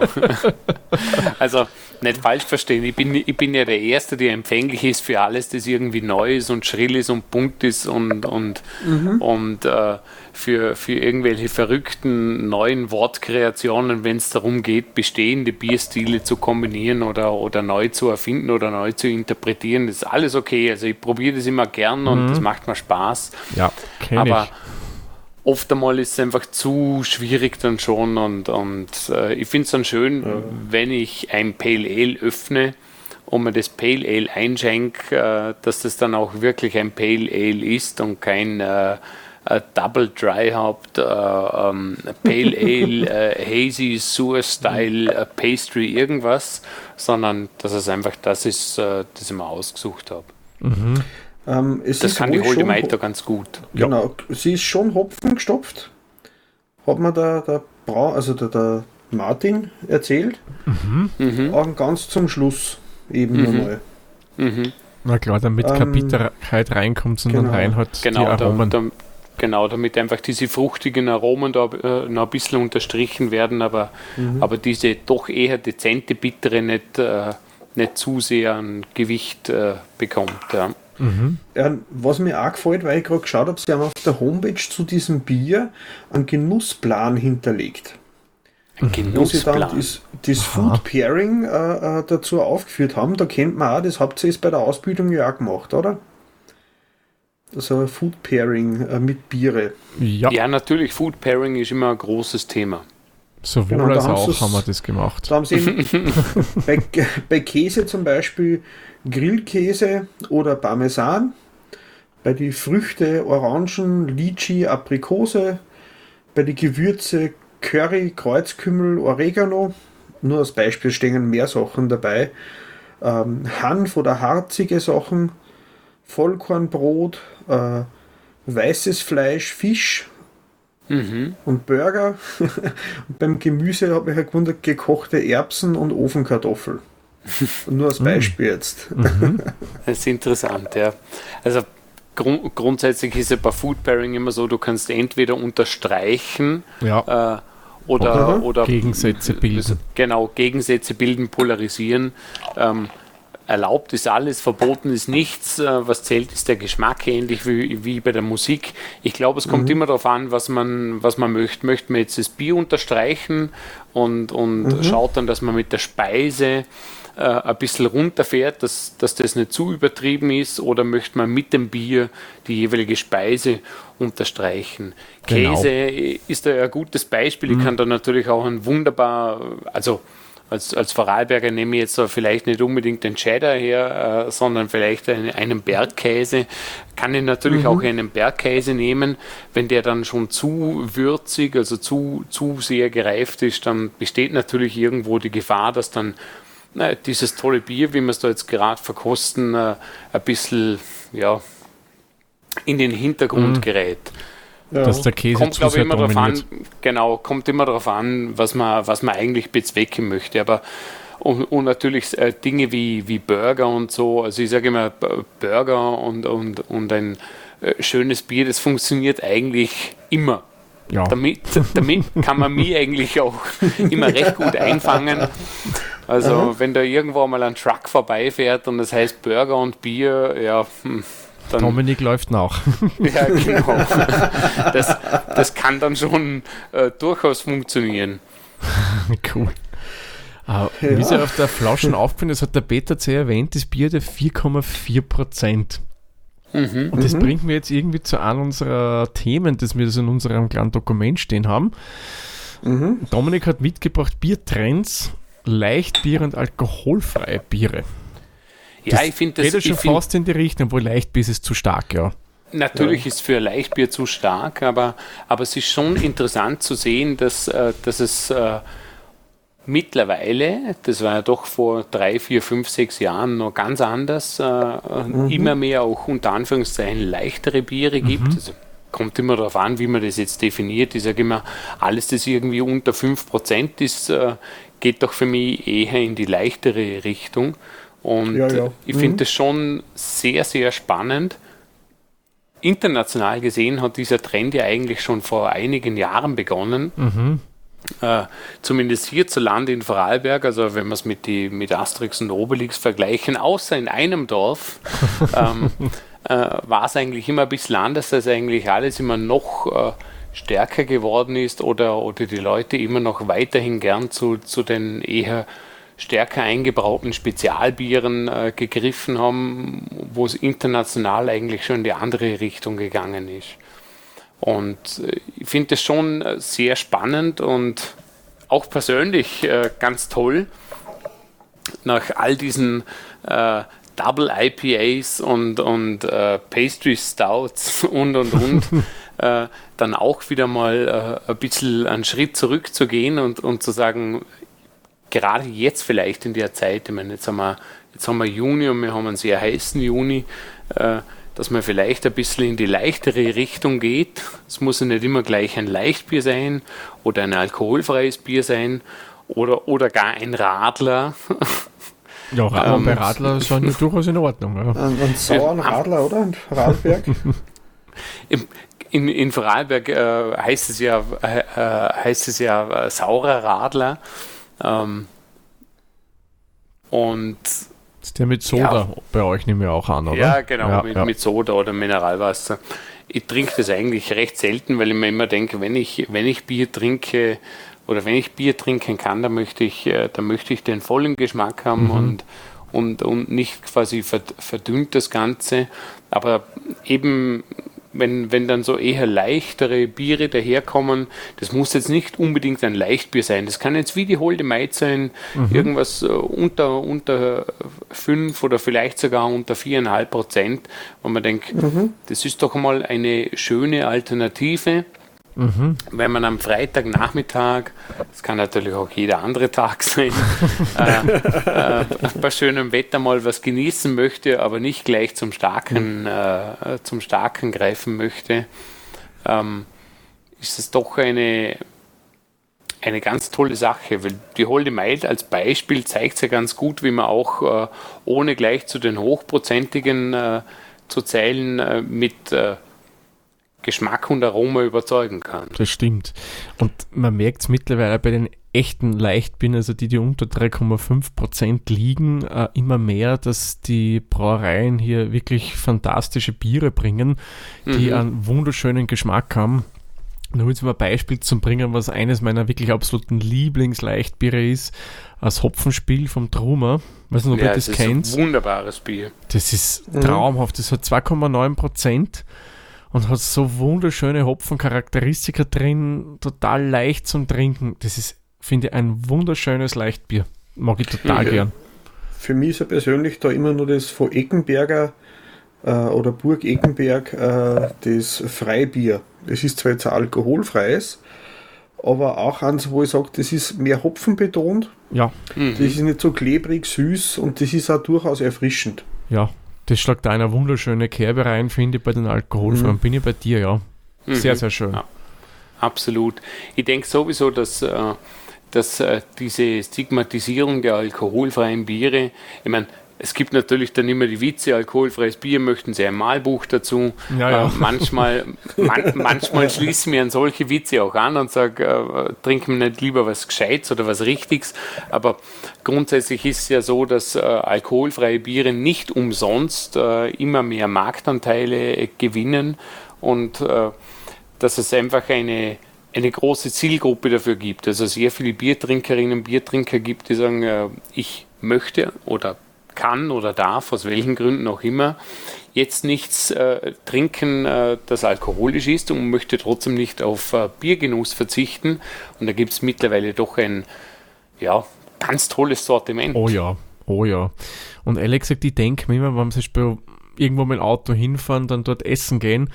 also nicht falsch verstehen, ich bin, ich bin ja der Erste, der empfänglich ist für alles, das irgendwie neu ist und schrill ist und bunt ist und, und, mhm. und äh, für, für irgendwelche verrückten neuen Wortkreationen, wenn es darum geht, bestehende Bierstile zu kombinieren oder, oder neu zu erfinden oder neu zu interpretieren. Das ist alles okay. Also ich probiere das immer gern und mhm. das macht mir Spaß. Ja, Aber ich oft einmal ist es einfach zu schwierig dann schon und, und äh, ich finde es dann schön, ja. wenn ich ein Pale Ale öffne und mir das Pale Ale einschenke, äh, dass das dann auch wirklich ein Pale Ale ist und kein äh, Double Dry Hopped, äh, ähm, Pale Ale, äh, Hazy, Sewer Style, äh, Pastry, irgendwas, sondern dass es einfach das ist, das ich mir ausgesucht habe. Mhm. Ähm, das kann die Holde Meiter ganz gut. Genau, ja. sie ist schon Hopfen gestopft. Hat mir der, der Brau, also der, der Martin erzählt. Mhm. mhm. Auch ganz zum Schluss eben mhm. nochmal. Mhm. Na klar, damit ähm, keine Bitterkeit reinkommt, sondern genau. rein hat genau, die Aromen. Da, da, genau, damit einfach diese fruchtigen Aromen da äh, noch ein bisschen unterstrichen werden, aber, mhm. aber diese doch eher dezente Bittere nicht, äh, nicht zu sehr an Gewicht äh, bekommt. Ja. Mhm. Ja, was mir auch gefällt, weil ich gerade geschaut habe, sie haben auf der Homepage zu diesem Bier einen Genussplan hinterlegt. Ein Genussplan? Wo sie dann das, das Food Pairing äh, äh, dazu aufgeführt haben, da kennt man auch, das habt ihr bei der Ausbildung ja auch gemacht, oder? Also Food Pairing äh, mit Biere. Ja. ja, natürlich, Food Pairing ist immer ein großes Thema. Sowohl genau, als auch haben wir das gemacht. Da haben sie bei, bei Käse zum Beispiel Grillkäse oder Parmesan. Bei den Früchte Orangen, Litchi, Aprikose. Bei den Gewürze Curry, Kreuzkümmel, Oregano. Nur als Beispiel stehen mehr Sachen dabei. Ähm, Hanf oder harzige Sachen. Vollkornbrot, äh, weißes Fleisch, Fisch, Mhm. und Burger. und beim Gemüse habe ich halt gewundert, gekochte Erbsen und Ofenkartoffel. Nur als mhm. Beispiel jetzt. Mhm. Das ist interessant, ja. Also grund grundsätzlich ist ja bei Food Pairing immer so, du kannst entweder unterstreichen ja. äh, oder, oder, oder, Gegensätze bilden. Genau, Gegensätze bilden, polarisieren. Ähm, erlaubt ist alles, verboten ist nichts. Äh, was zählt, ist der Geschmack, ähnlich wie, wie bei der Musik. Ich glaube, es kommt mhm. immer darauf an, was man, was man möchte. Möchte man jetzt das Bier unterstreichen und, und mhm. schaut dann, dass man mit der Speise äh, ein bisschen runterfährt, dass, dass das nicht zu übertrieben ist, oder möchte man mit dem Bier die jeweilige Speise unterstreichen. Genau. Käse ist da ein gutes Beispiel. Mhm. Ich kann da natürlich auch ein wunderbar, also als, als Vorarlberger nehme ich jetzt so vielleicht nicht unbedingt den Cheddar her, äh, sondern vielleicht einen, einen, Bergkäse. Kann ich natürlich mhm. auch einen Bergkäse nehmen. Wenn der dann schon zu würzig, also zu, zu sehr gereift ist, dann besteht natürlich irgendwo die Gefahr, dass dann na, dieses tolle Bier, wie wir es da jetzt gerade verkosten, äh, ein bisschen ja, in den Hintergrund mhm. gerät. Ja. Dass der Käse kommt, glaube ich, immer darauf an, genau, kommt immer darauf an, was man, was man eigentlich bezwecken möchte. Aber und, und natürlich äh, Dinge wie, wie Burger und so, also ich sage immer, Burger und, und, und ein äh, schönes Bier, das funktioniert eigentlich immer. Ja. Damit, damit kann man mich eigentlich auch immer recht gut einfangen. Also, Aha. wenn da irgendwo mal ein Truck vorbeifährt und das heißt Burger und Bier, ja, hm, dann, Dominik läuft nach. Ja, genau. Das, das kann dann schon äh, durchaus funktionieren. cool. Uh, ja. Wie sie auf der Flaschen aufgefallen das hat der Peter C. erwähnt, das Bier der 4,4 Prozent. Mhm, und das mhm. bringt mir jetzt irgendwie zu einem unserer Themen, das wir das in unserem kleinen Dokument stehen haben. Mhm. Dominik hat mitgebracht Biertrends, Leichtbier und alkoholfreie Biere. Ja, das ich finde das. Geht schon find, fast in die Richtung, wo Leichtbier ist zu stark, ja. Natürlich ja. ist für Leichtbier zu stark, aber, aber es ist schon interessant zu sehen, dass, äh, dass es äh, mittlerweile, das war ja doch vor drei, vier, fünf, sechs Jahren noch ganz anders, äh, mhm. immer mehr auch unter Anführungszeichen leichtere Biere gibt. Mhm. Also, kommt immer darauf an, wie man das jetzt definiert. Ich sage immer, alles, das irgendwie unter 5% ist, geht doch für mich eher in die leichtere Richtung. Und ja, ja. ich finde mhm. das schon sehr, sehr spannend. International gesehen hat dieser Trend ja eigentlich schon vor einigen Jahren begonnen. Mhm. Äh, zumindest hierzulande in Vorarlberg, also wenn wir es mit, mit Asterix und Obelix vergleichen, außer in einem Dorf, ähm, äh, war es eigentlich immer ein bisschen anders, dass eigentlich alles immer noch äh, stärker geworden ist oder, oder die Leute immer noch weiterhin gern zu, zu den eher stärker eingebrauten Spezialbieren äh, gegriffen haben, wo es international eigentlich schon in die andere Richtung gegangen ist. Und äh, ich finde das schon äh, sehr spannend und auch persönlich äh, ganz toll, nach all diesen äh, Double IPAs und, und äh, Pastry Stouts und und und dann auch wieder mal ein bisschen einen Schritt zurückzugehen und, und zu sagen, gerade jetzt vielleicht in der Zeit, ich meine, jetzt haben wir, jetzt haben wir Juni und wir haben einen sehr heißen Juni, äh, dass man vielleicht ein bisschen in die leichtere Richtung geht. Es muss ja nicht immer gleich ein Leichtbier sein oder ein alkoholfreies Bier sein oder, oder gar ein Radler. Ja, Radler ähm, bei Radler sind ja durchaus in Ordnung. Ja. Ein, ein sauren Radler, oder? Ein Radberg? in, in Vorarlberg äh, heißt es ja, äh, äh heißt es ja äh, saurer Radler. Ähm, und ist der mit Soda ja, bei euch nehmen wir auch an, oder? Ja, genau, ja, mit, ja. mit, Soda oder Mineralwasser. Ich trinke das eigentlich recht selten, weil ich mir immer denke, wenn ich, wenn ich Bier trinke oder wenn ich Bier trinken kann, dann möchte ich, äh, dann möchte ich den vollen Geschmack haben mhm. und, und, und nicht quasi verdünnt das Ganze. Aber eben wenn, wenn dann so eher leichtere Biere daherkommen, das muss jetzt nicht unbedingt ein Leichtbier sein. Das kann jetzt wie die Holde Maid sein, mhm. irgendwas äh, unter, unter 5 oder vielleicht sogar unter 4,5 Prozent, wo man denkt, mhm. das ist doch mal eine schöne Alternative. Mhm. Wenn man am Freitagnachmittag, das kann natürlich auch jeder andere Tag sein, äh, äh, bei schönem Wetter mal was genießen möchte, aber nicht gleich zum Starken, äh, zum Starken greifen möchte, ähm, ist es doch eine, eine ganz tolle Sache, weil die Holde Maid als Beispiel zeigt ja ganz gut, wie man auch äh, ohne gleich zu den hochprozentigen äh, aufzuzählen, äh, mit Geschmack und Aroma überzeugen kann. Das stimmt. Und man merkt es mittlerweile bei den echten Leichtbieren, also die, die unter 3,5% liegen, äh, immer mehr, dass die Brauereien hier wirklich fantastische Biere bringen, die mhm. einen wunderschönen Geschmack haben. Nur jetzt mal ein Beispiel zu bringen, was eines meiner wirklich absoluten Lieblingsleichtbiere ist, das Hopfenspiel vom Trumer. Weiß nicht, ob ja, ihr das, das kennt. Ist ein wunderbares Bier. Das ist mhm. traumhaft. Das hat 2,9 Prozent und hat so wunderschöne Hopfencharakteristika drin, total leicht zum Trinken. Das ist, finde ich, ein wunderschönes Leichtbier. Mag ich total ja. gern. Für mich ist ja persönlich da immer nur das von Eckenberger äh, oder Burg Eckenberg äh, das Freibier. Das ist zwar jetzt ein alkoholfreies, aber auch eins, wo ich sage, das ist mehr Hopfen betont. Ja. Mhm. Das ist nicht so klebrig, süß und das ist auch durchaus erfrischend. Ja, das schlägt eine wunderschöne Kerbe rein, finde ich, bei den Alkoholfreien. Mhm. Bin ich bei dir, ja. Sehr, mhm. sehr schön. Ja, absolut. Ich denke sowieso, dass, äh, dass äh, diese Stigmatisierung der alkoholfreien Biere, ich meine, es gibt natürlich dann immer die Witze, alkoholfreies Bier möchten sie ein Malbuch dazu. Ja, ja. Äh, manchmal, man, manchmal schließen wir an solche Witze auch an und sagen, äh, trinken wir nicht lieber was Gescheites oder was Richtiges. Aber grundsätzlich ist es ja so, dass äh, alkoholfreie Biere nicht umsonst äh, immer mehr Marktanteile gewinnen und äh, dass es einfach eine eine große Zielgruppe dafür gibt. Also sehr viele Biertrinkerinnen und Biertrinker gibt, die sagen, äh, ich möchte oder kann oder darf, aus welchen Gründen auch immer, jetzt nichts äh, trinken, äh, das alkoholisch ist und möchte trotzdem nicht auf äh, Biergenuss verzichten. Und da gibt es mittlerweile doch ein ja, ganz tolles Sortiment. Oh ja, oh ja. Und ehrlich gesagt, ich denke mir immer, wenn wir irgendwo mit dem Auto hinfahren, dann dort essen gehen,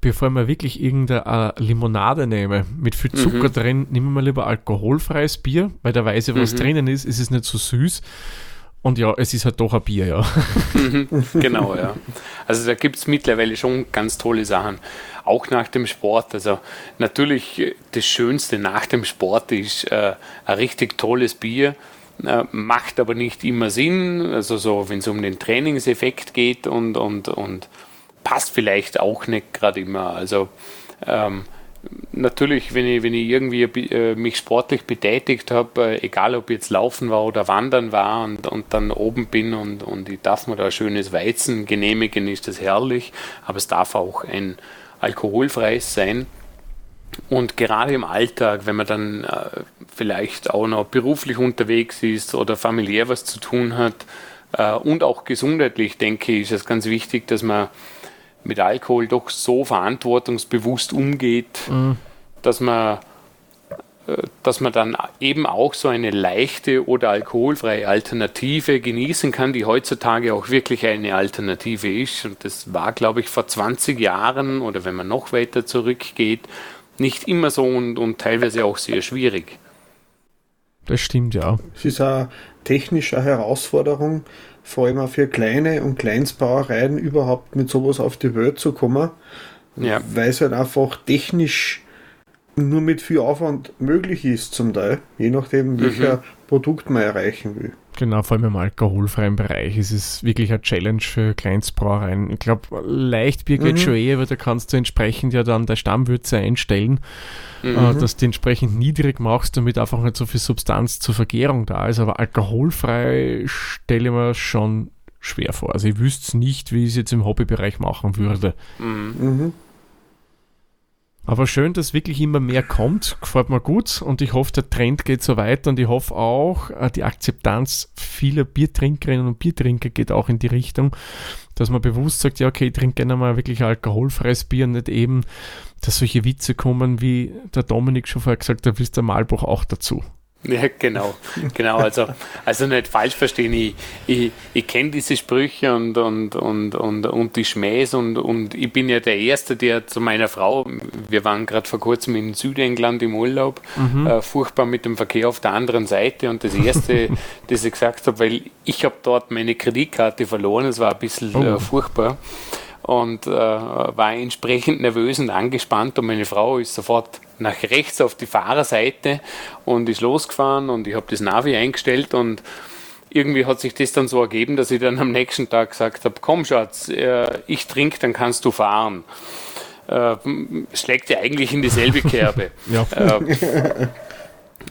bevor wir wirklich irgendeine Limonade nehme mit viel Zucker mhm. drin, nehmen wir lieber alkoholfreies Bier, weil da weiß ich, was mhm. drinnen ist, ist es nicht so süß. Und ja, es ist halt doch ein Bier, ja. Mhm. genau, ja. Also da gibt es mittlerweile schon ganz tolle Sachen. Auch nach dem Sport. Also natürlich das Schönste nach dem Sport ist äh, ein richtig tolles Bier. Äh, macht aber nicht immer Sinn. Also so, wenn es um den Trainingseffekt geht und, und, und passt vielleicht auch nicht gerade immer. Also ähm, natürlich, wenn ich, wenn ich irgendwie äh, mich sportlich betätigt habe, äh, egal ob jetzt Laufen war oder Wandern war und, und dann oben bin und, und ich darf mir da ein schönes Weizen genehmigen, ist das herrlich, aber es darf auch ein alkoholfreies sein. Und gerade im Alltag, wenn man dann äh, vielleicht auch noch beruflich unterwegs ist oder familiär was zu tun hat äh, und auch gesundheitlich, denke ich, ist es ganz wichtig, dass man mit Alkohol doch so verantwortungsbewusst umgeht, mhm. dass man äh, dass man dann eben auch so eine leichte oder alkoholfreie Alternative genießen kann, die heutzutage auch wirklich eine Alternative ist. Und das war, glaube ich, vor 20 Jahren oder wenn man noch weiter zurückgeht, nicht immer so und, und teilweise auch sehr schwierig. Das stimmt, ja. Es ist eine technische Herausforderung, vor allem auch für kleine und Kleinstbrauereien überhaupt mit sowas auf die Welt zu kommen, ja. weil es halt einfach technisch nur mit viel Aufwand möglich ist zum Teil, je nachdem, mhm. Produkt man erreichen will. Genau, vor allem im alkoholfreien Bereich ist es wirklich eine Challenge für Kleinstbrauereien. Ich glaube, Leichtbier geht mhm. schon eher, weil da kannst du entsprechend ja dann der Stammwürze einstellen, mhm. äh, dass du entsprechend niedrig machst, damit einfach nicht so viel Substanz zur Vergärung da ist. Aber alkoholfrei stelle ich mir schon schwer vor. Also ich wüsste nicht, wie ich es jetzt im Hobbybereich machen würde. Mhm. Aber schön, dass wirklich immer mehr kommt. Gefällt mir gut und ich hoffe, der Trend geht so weiter und ich hoffe auch, äh, die Akzeptanz vieler Biertrinkerinnen und Biertrinker geht auch in die Richtung, dass man bewusst sagt, ja, okay, ich trinke gerne mal wirklich alkoholfreies Bier nicht eben, dass solche Witze kommen, wie der Dominik schon vorher gesagt hat, willst der Malbuch auch dazu. Ja, genau, genau. Also, also nicht falsch verstehen. Ich, ich, ich kenne diese Sprüche und, und, und, und, und die Schmähs und, und ich bin ja der Erste, der zu meiner Frau, wir waren gerade vor kurzem in Südengland im Urlaub, mhm. äh, furchtbar mit dem Verkehr auf der anderen Seite und das Erste, das ich gesagt habe, weil ich habe dort meine Kreditkarte verloren, es war ein bisschen oh. äh, furchtbar und äh, war entsprechend nervös und angespannt und meine Frau ist sofort nach rechts auf die Fahrerseite und ist losgefahren und ich habe das Navi eingestellt und irgendwie hat sich das dann so ergeben, dass ich dann am nächsten Tag gesagt habe, komm Schatz, äh, ich trinke, dann kannst du fahren. Äh, schlägt ja eigentlich in dieselbe Kerbe. ja.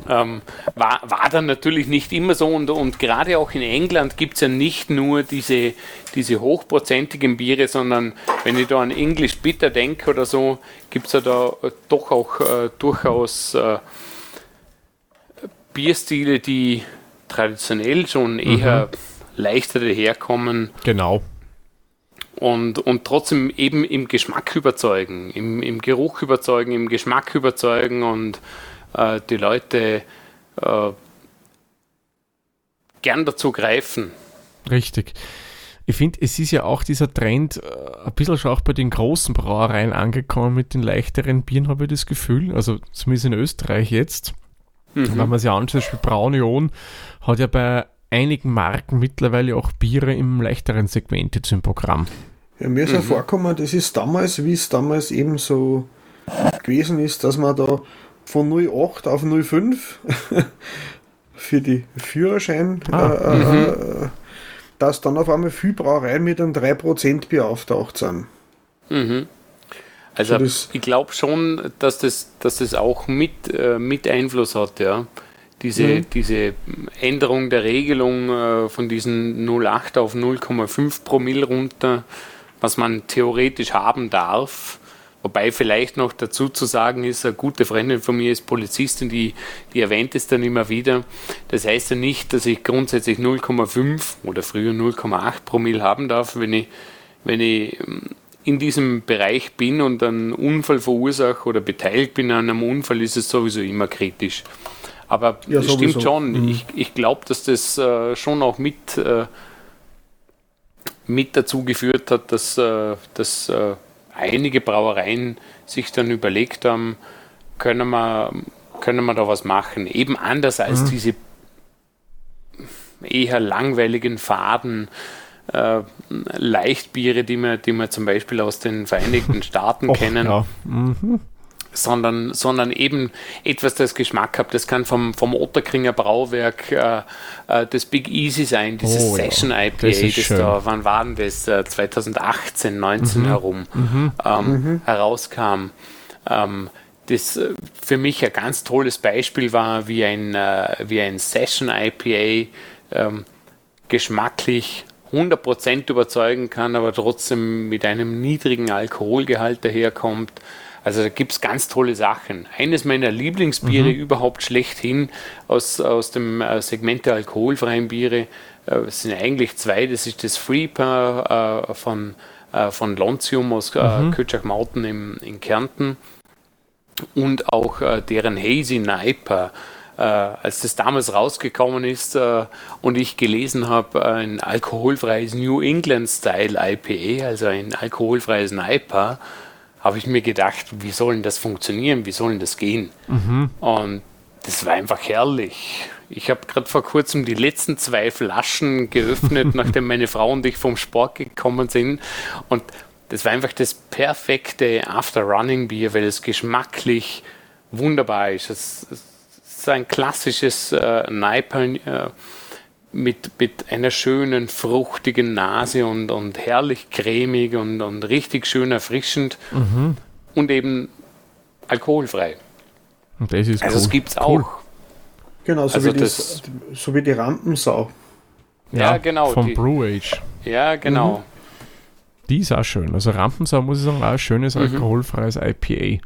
Äh, ähm, war, war dann natürlich nicht immer so und, und gerade auch in England gibt es ja nicht nur diese, diese hochprozentigen Biere, sondern wenn ich da an English Bitter denke oder so, gibt es ja da doch auch äh, durchaus äh, Bierstile, die traditionell schon mhm. eher leichter daherkommen. Genau. Und, und trotzdem eben im Geschmack überzeugen, im, im Geruch überzeugen, im Geschmack überzeugen und äh, die Leute äh, gern dazu greifen. Richtig. Ich finde, es ist ja auch dieser Trend äh, ein bisschen schon auch bei den großen Brauereien angekommen mit den leichteren Bieren, habe ich das Gefühl. Also zumindest in Österreich jetzt. Mhm. Wenn man sich anschaut, zum Beispiel Braunion hat ja bei einigen Marken mittlerweile auch Biere im leichteren Segment jetzt im Programm. Ja, mir ist mhm. ja vorgekommen, das ist damals, wie es damals eben so gewesen ist, dass man da von 08 auf 05 für die Führerschein, ah, äh, äh, mhm. äh, dass dann auf einmal viel Brauereien mit einem 3% Bier auftaucht sind. Mhm. Also ich glaube schon, dass das, dass das auch mit, äh, mit Einfluss hat, ja. Diese, mhm. diese Änderung der Regelung äh, von diesen 0,8 auf 0,5 Promille runter, was man theoretisch haben darf, Wobei vielleicht noch dazu zu sagen ist, eine gute Freundin von mir ist Polizistin, die, die erwähnt es dann immer wieder. Das heißt ja nicht, dass ich grundsätzlich 0,5 oder früher 0,8 Promille haben darf, wenn ich, wenn ich ähm, in diesem Bereich bin und einen Unfall verursache oder beteiligt bin an einem Unfall, ist es sowieso immer kritisch. Aber ja, es stimmt schon. Mhm. Ich, ich glaube, dass das äh, schon auch mit, äh, mit dazu geführt hat, dass, äh, dass äh, einige Brauereien sich dann überlegt haben, können wir, können wir da was machen. Eben anders als mhm. diese eher langweiligen Faden. Äh, Leichtbiere, die wir, die wir zum Beispiel aus den Vereinigten Staaten Och, kennen. Ja. Mhm sondern, sondern eben etwas, das Geschmack hat. Das kann vom, vom Otterkringer Brauwerk äh, äh, das Big Easy sein, dieses oh, Session ja. IPA, das, das da, wann war denn das? 2018, äh, 19 mhm. herum mhm. Ähm, mhm. herauskam. Ähm, das äh, für mich ein ganz tolles Beispiel war, wie ein, äh, wie ein Session IPA ähm, geschmacklich 100% überzeugen kann, aber trotzdem mit einem niedrigen Alkoholgehalt daherkommt. Also da gibt es ganz tolle Sachen. Eines meiner Lieblingsbiere mhm. überhaupt schlechthin aus, aus dem äh, Segment der alkoholfreien Biere, äh, es sind eigentlich zwei, das ist das Freeper äh, von, äh, von Lontium aus äh, mhm. Kötschach-Mauten in Kärnten und auch äh, deren Hazy Niper. Als das damals rausgekommen ist und ich gelesen habe, ein alkoholfreies New England Style IPA, also ein alkoholfreies Niper, habe ich mir gedacht, wie soll denn das funktionieren, wie soll denn das gehen? Mhm. Und das war einfach herrlich. Ich habe gerade vor kurzem die letzten zwei Flaschen geöffnet, nachdem meine Frau und ich vom Sport gekommen sind. Und das war einfach das perfekte After-Running-Bier, weil es geschmacklich wunderbar ist. Es, ist ein klassisches äh, Neiper. Äh, mit, mit einer schönen, fruchtigen Nase und, und herrlich cremig und, und richtig schön erfrischend mhm. und eben alkoholfrei. Und das ist also cool. es gibt es cool. auch. Genau, so, also wie das, das, so wie die Rampensau. Ja, ja genau. Vom die, Brew Age. Ja, genau. Mhm. Die ist auch schön. Also Rampensau muss ich sagen, auch ein schönes mhm. alkoholfreies IPA.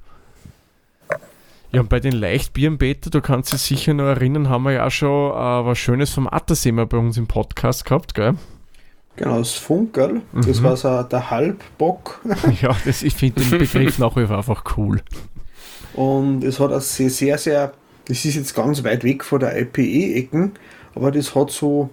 Ja, und bei den Leichtbieren, Peter, du kannst dich sicher noch erinnern, haben wir ja auch schon äh, was Schönes vom Attersee bei uns im Podcast gehabt, gell? Genau, das Funkerl, mhm. das war so der Halbbock. ja, das, ich finde den Begriff nach wie vor einfach cool. Und es hat auch sehr, sehr, sehr, das ist jetzt ganz weit weg von der IPE-Ecken, aber das hat so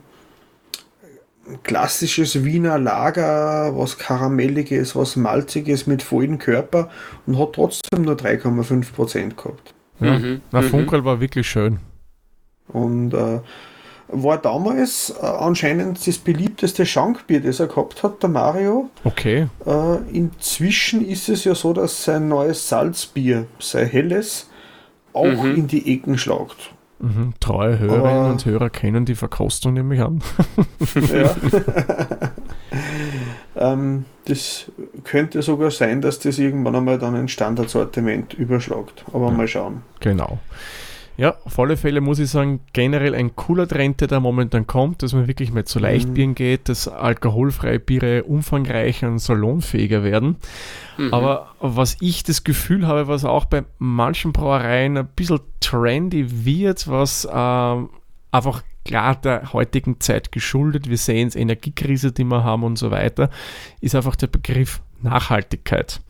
klassisches Wiener Lager, was Karamelliges, was Malziges mit vollen Körper und hat trotzdem nur 3,5% gehabt. Ja, mhm. Na, mhm. Funkel war wirklich schön. Und äh, war damals äh, anscheinend das beliebteste Schankbier, das er gehabt hat, der Mario. Okay. Äh, inzwischen ist es ja so, dass sein neues Salzbier, sein helles, auch mhm. in die Ecken schlagt. Mhm, treue Hörerinnen Aber, und Hörer kennen die Verkostung nämlich an. ja. ähm, das könnte sogar sein, dass das irgendwann einmal dann ein Standardsortiment überschlagt. Aber ja. mal schauen. Genau. Ja, auf alle Fälle muss ich sagen, generell ein cooler Trend, der da momentan kommt, dass man wirklich mal zu Leichtbieren mhm. geht, dass alkoholfreie Biere umfangreicher und salonfähiger werden. Mhm. Aber was ich das Gefühl habe, was auch bei manchen Brauereien ein bisschen trendy wird, was äh, einfach klar der heutigen Zeit geschuldet, wir sehen es, Energiekrise, die wir haben und so weiter, ist einfach der Begriff Nachhaltigkeit.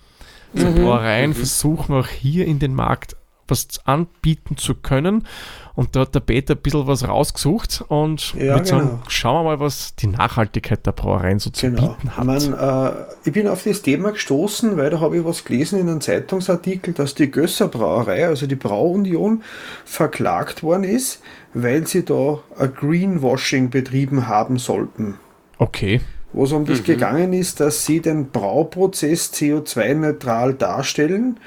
Also mhm. Brauereien mhm. versuchen auch hier in den Markt was anbieten zu können. Und da hat der Peter ein bisschen was rausgesucht und ja, genau. sagen, schauen wir mal, was die Nachhaltigkeit der Brauereien so zu genau. bieten hat. Ich, mein, äh, ich bin auf das Thema gestoßen, weil da habe ich was gelesen in einem Zeitungsartikel, dass die Gösser Brauerei, also die Brauunion, verklagt worden ist, weil sie da ein Greenwashing betrieben haben sollten. Okay wo es um das mhm. gegangen ist, dass sie den Brauprozess CO2-neutral darstellen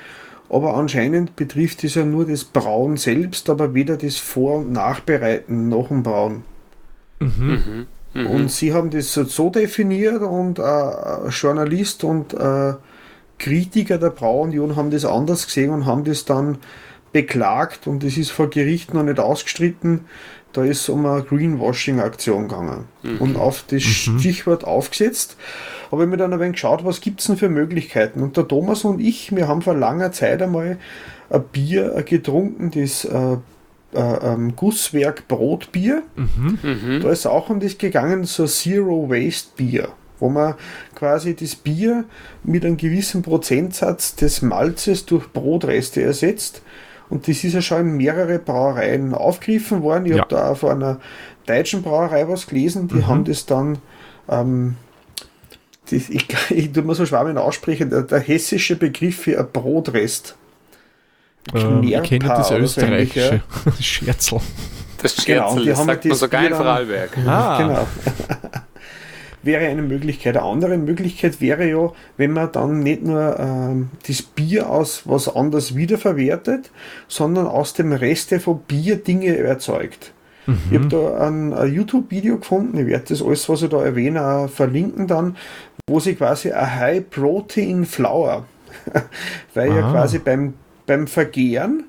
aber anscheinend betrifft es ja nur das Brauen selbst, aber weder das Vor- und Nachbereiten noch dem Brauen. Mhm. Mhm. mhm. Und sie haben das so definiert und äh, Journalist und äh, Kritiker der Brauunion haben das anders gesehen und haben das dann beklagt und es ist vor Gericht noch nicht ausgestritten. Da ist um eine Greenwashing-Aktion gegangen mhm. und auf das mhm. Stichwort aufgesetzt habe ich mir dann ein wenig geschaut, was gibt es denn für Möglichkeiten. Und der Thomas und ich, wir haben vor langer Zeit einmal ein Bier getrunken, das äh, äh, ähm, Gusswerk Brotbier. Mhm. Mhm. Da ist auch um das gegangen, so Zero Waste Bier, wo man quasi das Bier mit einem gewissen Prozentsatz des Malzes durch Brotreste ersetzt. Und das ist ja schon in mehrere Brauereien aufgegriffen worden. Ich ja. habe da auch von einer deutschen Brauerei was gelesen, die mhm. haben das dann ähm, das, ich, ich tue mir so schwammig aussprechen, der, der, hessische Begriff für ein Brotrest. Ähm, ich kenne das österreichische Scherzel. Das Scherzel, genau, die das haben sagt man sogar in Vorarlberg. Ah. Genau. wäre eine Möglichkeit. Eine andere Möglichkeit wäre ja, wenn man dann nicht nur ähm, das Bier aus was anderes wiederverwertet, sondern aus dem Reste von Bier Dinge erzeugt. Mhm. Ich habe da ein, ein YouTube-Video gefunden, ich werde das alles, was ich da erwähne, auch verlinken dann, wo sie quasi ein High Protein Flour, weil ah. ja quasi beim, beim Vergehren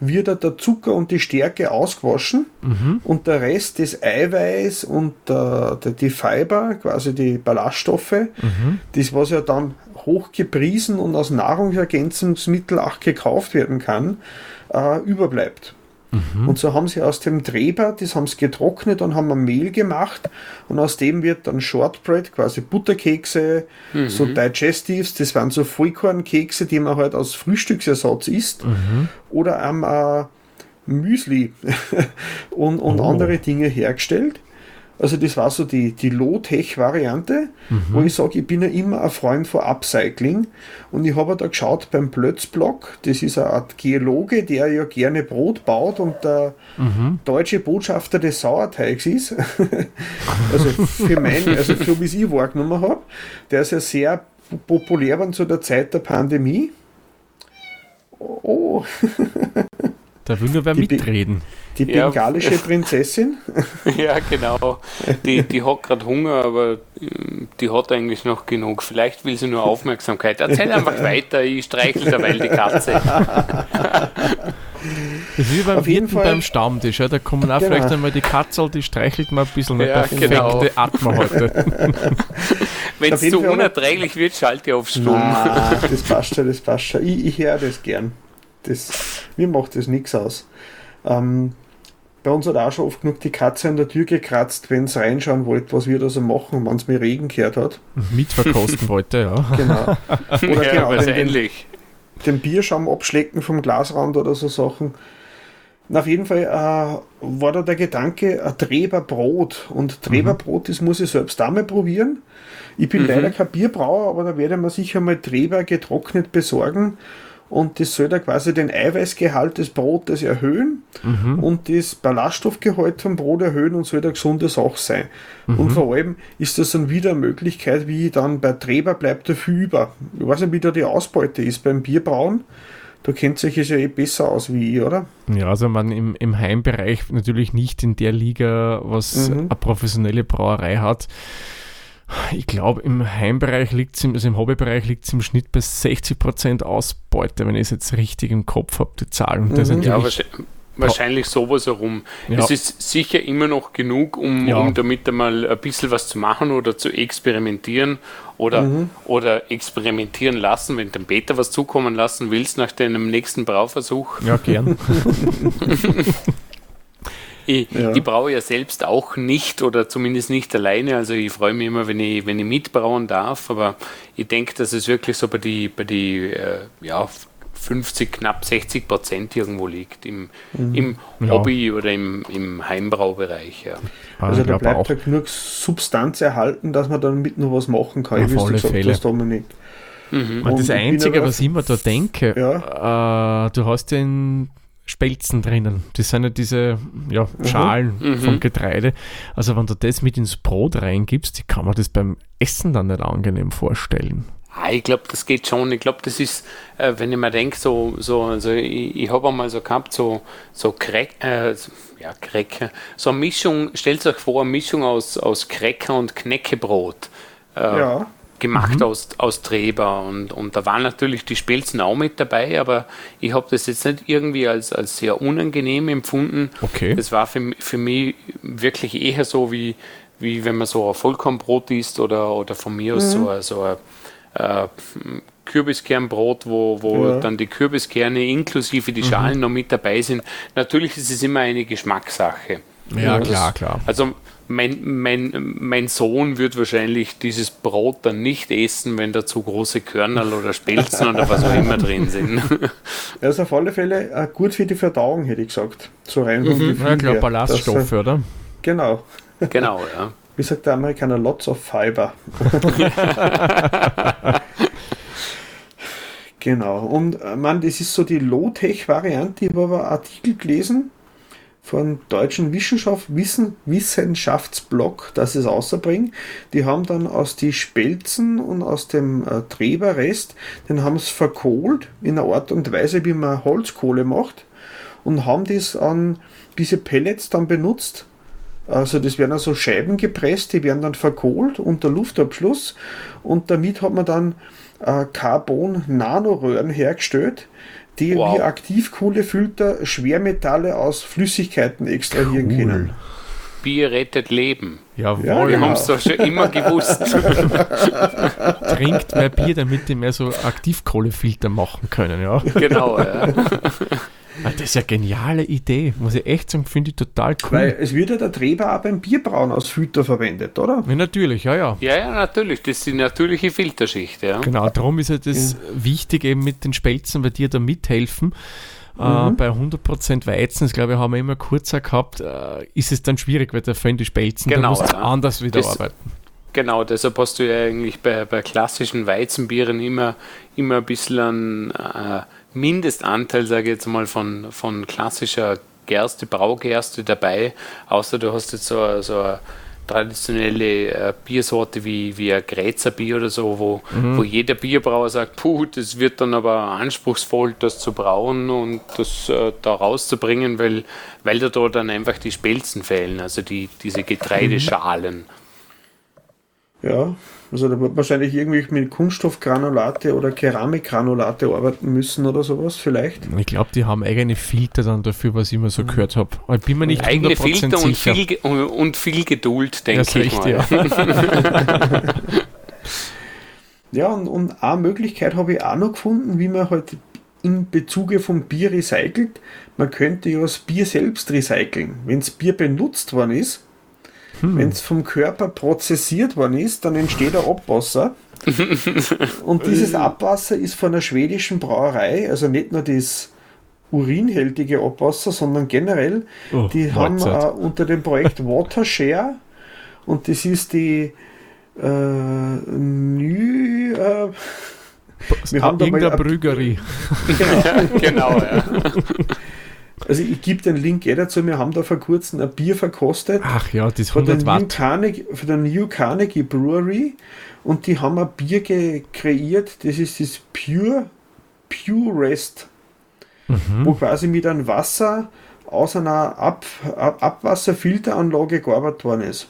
wird der Zucker und die Stärke ausgewaschen mhm. und der Rest des Eiweiß und der, die Fiber, quasi die Ballaststoffe, mhm. das was ja dann hochgepriesen und als Nahrungsergänzungsmittel auch gekauft werden kann, äh, überbleibt. Mhm. Und so haben sie aus dem Treber, das haben sie getrocknet und haben ein Mehl gemacht und aus dem wird dann Shortbread, quasi Butterkekse, mhm. so Digestives, das waren so Vollkornkekse, die man halt als Frühstücksersatz isst mhm. oder am äh, Müsli und, und oh. andere Dinge hergestellt. Also das war so die, die Low-Tech-Variante, mhm. wo ich sage, ich bin ja immer ein Freund von Upcycling. Und ich habe da geschaut beim Plötzblock, das ist eine Art Geologe, der ja gerne Brot baut und der mhm. deutsche Botschafter des Sauerteigs ist. also für mein, also so wie es ich wahrgenommen habe, der ist ja sehr populär geworden zu der Zeit der Pandemie. Oh. Da will nur wer die mitreden. Die bengalische ja. Prinzessin? ja, genau. Die, die hat gerade Hunger, aber ähm, die hat eigentlich noch genug. Vielleicht will sie nur Aufmerksamkeit. Erzähl einfach weiter, ich streichle derweil die Katze. Das ist wie beim Wirten beim Stammtisch. Ja. Da kommen auch genau. vielleicht einmal die Katzel, die streichelt mal ein bisschen. Ja, perfekte genau. Atmen heute. Wenn es zu unerträglich wird, schalte ich auf Stumm. Das passt schon, das passt schon. Ich, ich höre das gern. Das, mir macht das nichts aus. Ähm, bei uns hat auch schon oft genug die Katze an der Tür gekratzt, wenn es reinschauen wollte, was wir da so machen, wenn es mir Regen gehört hat. Mitverkosten wollte, ja. Genau. Oder ja, genau, den, ähnlich. den Bierschaum abschlecken vom Glasrand oder so Sachen. Und auf jeden Fall äh, war da der Gedanke, ein Treberbrot. Und Treberbrot, mhm. das muss ich selbst einmal probieren. Ich bin mhm. leider kein Bierbrauer, aber da werde ich mir sicher mal Treber getrocknet besorgen und das soll da quasi den Eiweißgehalt des Brotes erhöhen mhm. und das Ballaststoffgehalt vom Brot erhöhen und soll eine gesunde Sache sein. Mhm. Und vor allem ist das dann wieder eine Möglichkeit, wie dann bei Treber bleibt der viel über. Ich weiß nicht, wie da die Ausbeute ist beim Bierbrauen. du kennst euch ja eh besser aus wie ich, oder? Ja, also man im, im Heimbereich natürlich nicht in der Liga, was mhm. eine professionelle Brauerei hat. Ich glaube, im Heimbereich liegt es, also im Hobbybereich liegt es im Schnitt bei 60% Ausbeute, wenn ich es jetzt richtig im Kopf habe, die Zahlen. Mhm. ja, wahrscheinlich sowas herum. Ja. Es ist sicher immer noch genug, um, ja. um damit einmal ein bisschen was zu machen oder zu experimentieren oder, mhm. oder experimentieren lassen, wenn du Peter was zukommen lassen willst nach deinem nächsten Brauversuch. Ja, gern. Ich, ja. ich braue ja selbst auch nicht oder zumindest nicht alleine. Also ich freue mich immer, wenn ich, wenn ich mitbrauen darf. Aber ich denke, dass es wirklich so bei die, bei die äh, ja, 50, knapp 60 Prozent irgendwo liegt im, mhm. im ja. Hobby oder im, im Heimbraubereich. Ja. Also da bleibt halt genug Substanz erhalten, dass man dann mit noch was machen kann. Auf alle Fälle. Das, Dominik. Mhm. das Einzige, was ich mir da denke, ja. äh, du hast den Spelzen drinnen. Das sind ja diese ja, mhm. Schalen mhm. vom Getreide. Also wenn du das mit ins Brot reingibst, kann man das beim Essen dann nicht angenehm vorstellen. Ah, ich glaube, das geht schon. Ich glaube, das ist, äh, wenn ich mir denke, so, so, also ich, ich habe einmal so gehabt, so, so Crack, äh, ja, Cracker, so eine Mischung, stellt euch vor, eine Mischung aus, aus Cracker und Knäckebrot. Äh, ja gemacht mhm. aus, aus Treber und, und da waren natürlich die Spelzen auch mit dabei, aber ich habe das jetzt nicht irgendwie als, als sehr unangenehm empfunden. Okay. Das war für, für mich wirklich eher so, wie, wie wenn man so ein Vollkornbrot isst oder, oder von mir aus mhm. so, so ein äh, Kürbiskernbrot, wo, wo ja. dann die Kürbiskerne inklusive die mhm. Schalen mhm. noch mit dabei sind. Natürlich ist es immer eine Geschmackssache. Ja, klar, klar. Also mein, mein, mein Sohn wird wahrscheinlich dieses Brot dann nicht essen, wenn da zu große Körner oder Spelzen oder was auch immer drin sind. Er ist auf alle Fälle äh, gut für die Verdauung, hätte ich gesagt. So rein mhm. Ja, klar, Ballaststoffe, oder? Genau. Genau, ja. Wie sagt der Amerikaner, lots of fiber. genau. Und äh, man, das ist so die Low-Tech-Variante. Ich habe aber Artikel gelesen, von deutschen Wissenschaft, Wissen, Wissenschaftsblock, das es außerbringen. Die haben dann aus die Spelzen und aus dem äh, Treberrest, den haben es verkohlt in einer Art und Weise, wie man Holzkohle macht und haben das an diese Pellets dann benutzt. Also das werden also Scheiben gepresst, die werden dann verkohlt unter Luftabschluss und damit hat man dann äh, Carbon-Nanoröhren hergestellt, die wow. Aktivkohlefilter Schwermetalle aus Flüssigkeiten extrahieren cool. können. Bier rettet Leben. Jawohl. Ja, Wir genau. haben es doch schon immer gewusst. Trinkt mehr Bier, damit die mehr so Aktivkohlefilter machen können, ja. Genau, ja. Das ist eine geniale Idee, muss ich echt sagen, finde ich total cool. Weil es wird ja der Treber auch beim Bierbrauen als Filter verwendet, oder? Ja, natürlich, ja, ja. Ja, ja, natürlich, das ist die natürliche Filterschicht, ja. Genau, darum ist ja das ja. wichtig, eben mit den Spelzen bei dir da mithelfen. Äh, mhm. bei 100% Weizen, das glaube ich, haben wir immer kurzer gehabt, äh, ist es dann schwierig, weil da fallen die Spelzen, genau, da musst ja. anders wieder das, arbeiten. Genau, deshalb hast du ja eigentlich bei, bei klassischen Weizenbieren immer, immer ein bisschen an äh, Mindestanteil, sage ich jetzt mal, von, von klassischer Gerste, Braugerste dabei, außer du hast jetzt so, so eine traditionelle äh, Biersorte wie, wie ein Gräzer Bier oder so, wo, mhm. wo jeder Bierbrauer sagt, puh, das wird dann aber anspruchsvoll, das zu brauen und das äh, da rauszubringen, weil, weil da dann einfach die Spelzen fehlen, also die, diese Getreideschalen. Ja, also da wird wahrscheinlich irgendwie mit Kunststoffgranulate oder Keramikgranulate arbeiten müssen oder sowas vielleicht. Ich glaube, die haben eigene Filter dann dafür, was ich immer so gehört habe. Ich bin mir nicht Eigene Filter und viel, und viel, Geduld, denke ich recht, mal. Ja, ja und, und eine Möglichkeit habe ich auch noch gefunden, wie man halt in Bezuge vom Bier recycelt. Man könnte ja das Bier selbst recyceln. Wenn das Bier benutzt worden ist, hm. Wenn es vom Körper prozessiert worden ist, dann entsteht ein Abwasser. und dieses Abwasser ist von einer schwedischen Brauerei, also nicht nur das urinhältige Abwasser, sondern generell, oh, die haben äh, unter dem Projekt Watershare und das ist die äh, Nü, äh, wir haben da Brügerie. Genau, genau ja. Also ich gebe den Link eh dazu, wir haben da vor kurzem ein Bier verkostet. Ach ja, das 100 von Watt. Carnegie, von der New Carnegie Brewery und die haben ein Bier kreiert, das ist das Pure, Pure Rest mhm. wo quasi mit einem Wasser aus einer Ab Ab Abwasserfilteranlage gearbeitet worden ist.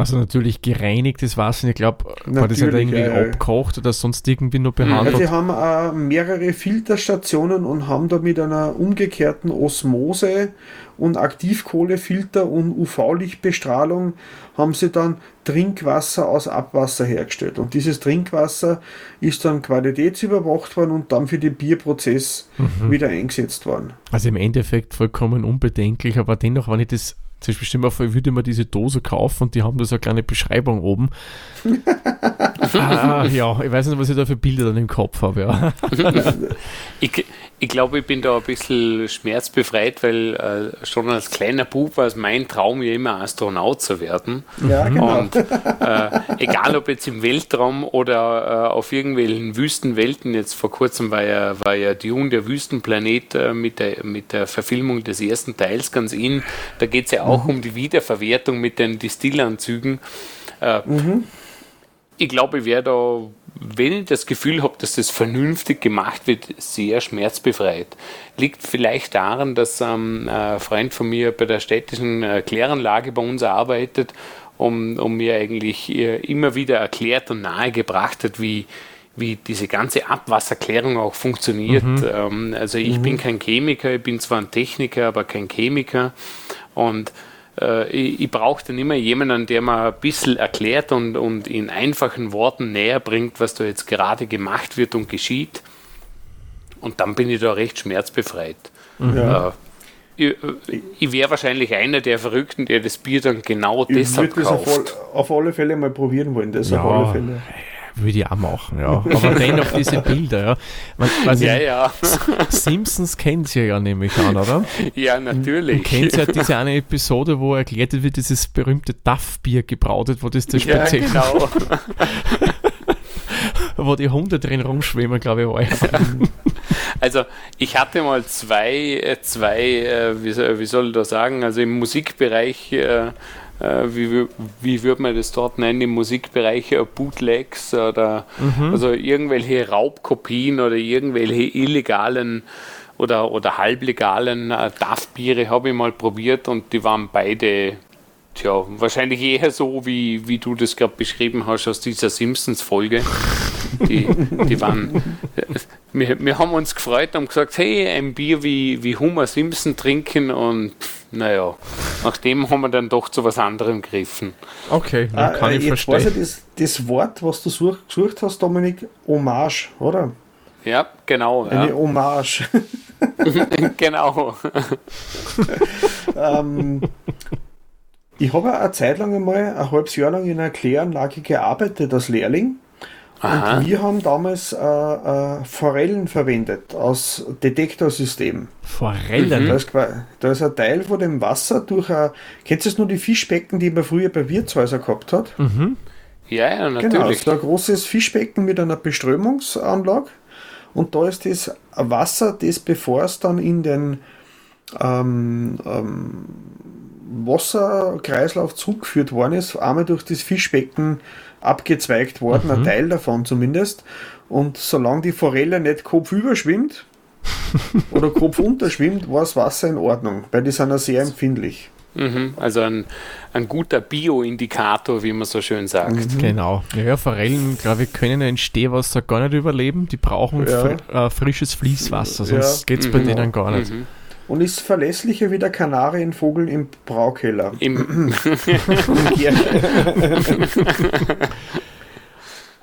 Also natürlich gereinigtes Wasser. Ich glaube, war das ja irgendwie ja, abgekocht oder sonst irgendwie nur behandelt? Also sie haben äh, mehrere Filterstationen und haben da mit einer umgekehrten Osmose und Aktivkohlefilter und UV-Lichtbestrahlung haben sie dann Trinkwasser aus Abwasser hergestellt. Und dieses Trinkwasser ist dann qualitätsüberwacht worden und dann für den Bierprozess mhm. wieder eingesetzt worden. Also im Endeffekt vollkommen unbedenklich, aber dennoch, wenn ich das zum Beispiel stell vor, ich würde mir diese Dose kaufen und die haben da so eine kleine Beschreibung oben. ah, ja, ich weiß nicht, was ich da für Bilder dann im Kopf habe. Ja. ich, ich glaube, ich bin da ein bisschen schmerzbefreit, weil äh, schon als kleiner Bub war es mein Traum, ja immer Astronaut zu werden. Ja, genau. Und äh, egal ob jetzt im Weltraum oder äh, auf irgendwelchen Wüstenwelten, jetzt vor kurzem war ja, war ja Dune, der Wüstenplanet, äh, mit, der, mit der Verfilmung des ersten Teils ganz in. Da geht es ja auch mhm. um die Wiederverwertung mit den Distillanzügen. Äh, mhm. Ich glaube, ich wäre da, wenn ich das Gefühl habe, dass das vernünftig gemacht wird, sehr schmerzbefreit. Liegt vielleicht daran, dass ähm, ein Freund von mir bei der städtischen äh, Kläranlage bei uns arbeitet und, und mir eigentlich äh, immer wieder erklärt und nahegebracht hat, wie, wie diese ganze Abwasserklärung auch funktioniert. Mhm. Ähm, also ich mhm. bin kein Chemiker, ich bin zwar ein Techniker, aber kein Chemiker. Und äh, ich, ich brauche dann immer jemanden, der mir ein bisschen erklärt und, und in einfachen Worten näher bringt, was da jetzt gerade gemacht wird und geschieht. Und dann bin ich da recht schmerzbefreit. Mhm. Ja. Äh, ich, ich wäre wahrscheinlich einer der Verrückten, der das Bier dann genau ich deshalb kauft. Ich würde das auf, alle Fälle mal probieren wollen, das ja. auf alle Fälle. Würde ich auch machen, ja. Aber dennoch diese Bilder, ja. Man, also ja, ja. Simpsons kennt ihr ja nämlich an, oder? Ja, natürlich. Du kennst ja diese eine Episode, wo erklärt wird, dieses berühmte Duff-Bier gebraut wird, wo das der speziell. Ja, genau. wo die Hunde drin rumschwimmen, glaube ich, war. Also ich hatte mal zwei, äh, zwei äh, wie, soll ich da sagen, also im Musikbereich äh, wie, wie würde man das dort nennen, im Musikbereich äh, Bootlegs oder mhm. also irgendwelche Raubkopien oder irgendwelche illegalen oder, oder halblegalen äh, DAF-Biere habe ich mal probiert und die waren beide Tja, wahrscheinlich eher so, wie, wie du das gerade beschrieben hast aus dieser Simpsons-Folge. Die, die waren, wir, wir haben uns gefreut und gesagt, hey, ein Bier wie, wie Homer Simpson trinken und naja, nachdem haben wir dann doch zu was anderem gegriffen. Okay, dann kann ah, ich jetzt verstehen. Weiß ich, das, das Wort, was du such, gesucht hast, Dominik, Hommage, oder? Ja, genau. Eine ja. Hommage. genau. ähm, ich habe eine Zeit lang einmal, ein halbes Jahr lang in einer Kläranlage gearbeitet als Lehrling. Aha. Und wir haben damals äh, äh, Forellen verwendet aus Detektorsystemen. Forellen? Da, ist, da ist ein Teil von dem Wasser durch ein. Kennst du nur die Fischbecken, die man früher bei Wirtshäusern gehabt hat? Mhm. Ja, ja, genau, natürlich. Genau, also ein großes Fischbecken mit einer Beströmungsanlage. Und da ist das Wasser, das bevor es dann in den ähm, ähm, Wasserkreislauf zugeführt worden ist, einmal durch das Fischbecken abgezweigt worden, mhm. ein Teil davon zumindest. Und solange die Forelle nicht kopfüber schwimmt oder kopfunter schwimmt, war das Wasser in Ordnung, weil die sind ja sehr empfindlich. Mhm, also ein, ein guter Bioindikator, wie man so schön sagt. Mhm. Genau. Ja, Forellen, glaube ich, können in Stehwasser gar nicht überleben. Die brauchen ja. fr äh, frisches Fließwasser, sonst ja. geht es bei mhm. denen gar nicht. Und ist verlässlicher wie der Kanarienvogel im Braukeller. Im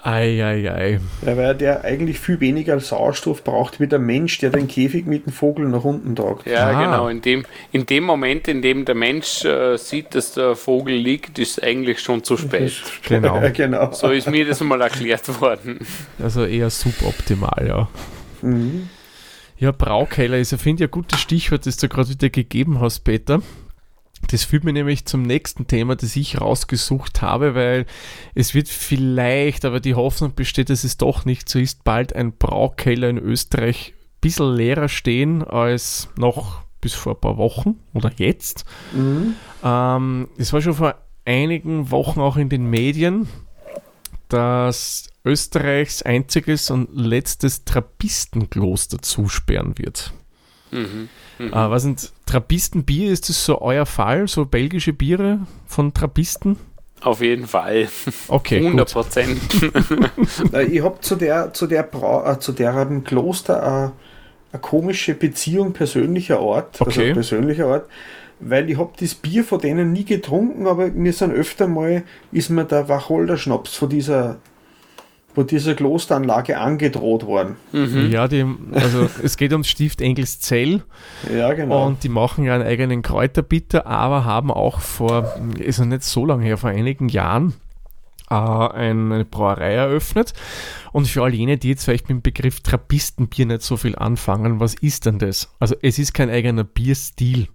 Eieiei. Ei, Ja, weil der eigentlich viel weniger Sauerstoff braucht wie der Mensch, der den Käfig mit dem Vogel nach unten tragt. Ja, ah. genau. In dem, in dem Moment, in dem der Mensch äh, sieht, dass der Vogel liegt, ist eigentlich schon zu spät. Genau. genau. So ist mir das mal erklärt worden. Also eher suboptimal, ja. Mhm. Ja, Braukeller ist, ich finde, ja gutes Stichwort, das du gerade wieder gegeben hast, Peter. Das führt mich nämlich zum nächsten Thema, das ich rausgesucht habe, weil es wird vielleicht, aber die Hoffnung besteht, dass es doch nicht so ist, bald ein Braukeller in Österreich ein bisschen leerer stehen als noch bis vor ein paar Wochen oder jetzt. Mhm. Ähm, es war schon vor einigen Wochen auch in den Medien, dass Österreichs einziges und letztes Trappistengloster zusperren wird. Mhm. Mhm. Äh, was sind Trappistenbier? Ist das so euer Fall? So belgische Biere von Trappisten? Auf jeden Fall. Okay. 100 Prozent. ich habe zu der, zu der, Bra äh, zu deren Kloster äh, eine komische Beziehung persönlicher Art. Also okay. Also persönlicher Art. Weil ich habe das Bier von denen nie getrunken, aber mir sind öfter mal, ist mir der Wacholder-Schnaps von dieser wo dieser Klosteranlage angedroht worden. Mhm. Ja, die, also es geht ums Stift Engelszell. Ja, genau. Und die machen ja einen eigenen Kräuterbitter, aber haben auch vor, ist ja nicht so lange her, vor einigen Jahren äh, eine Brauerei eröffnet. Und für all jene, die jetzt vielleicht mit dem Begriff Trappistenbier nicht so viel anfangen, was ist denn das? Also es ist kein eigener Bierstil.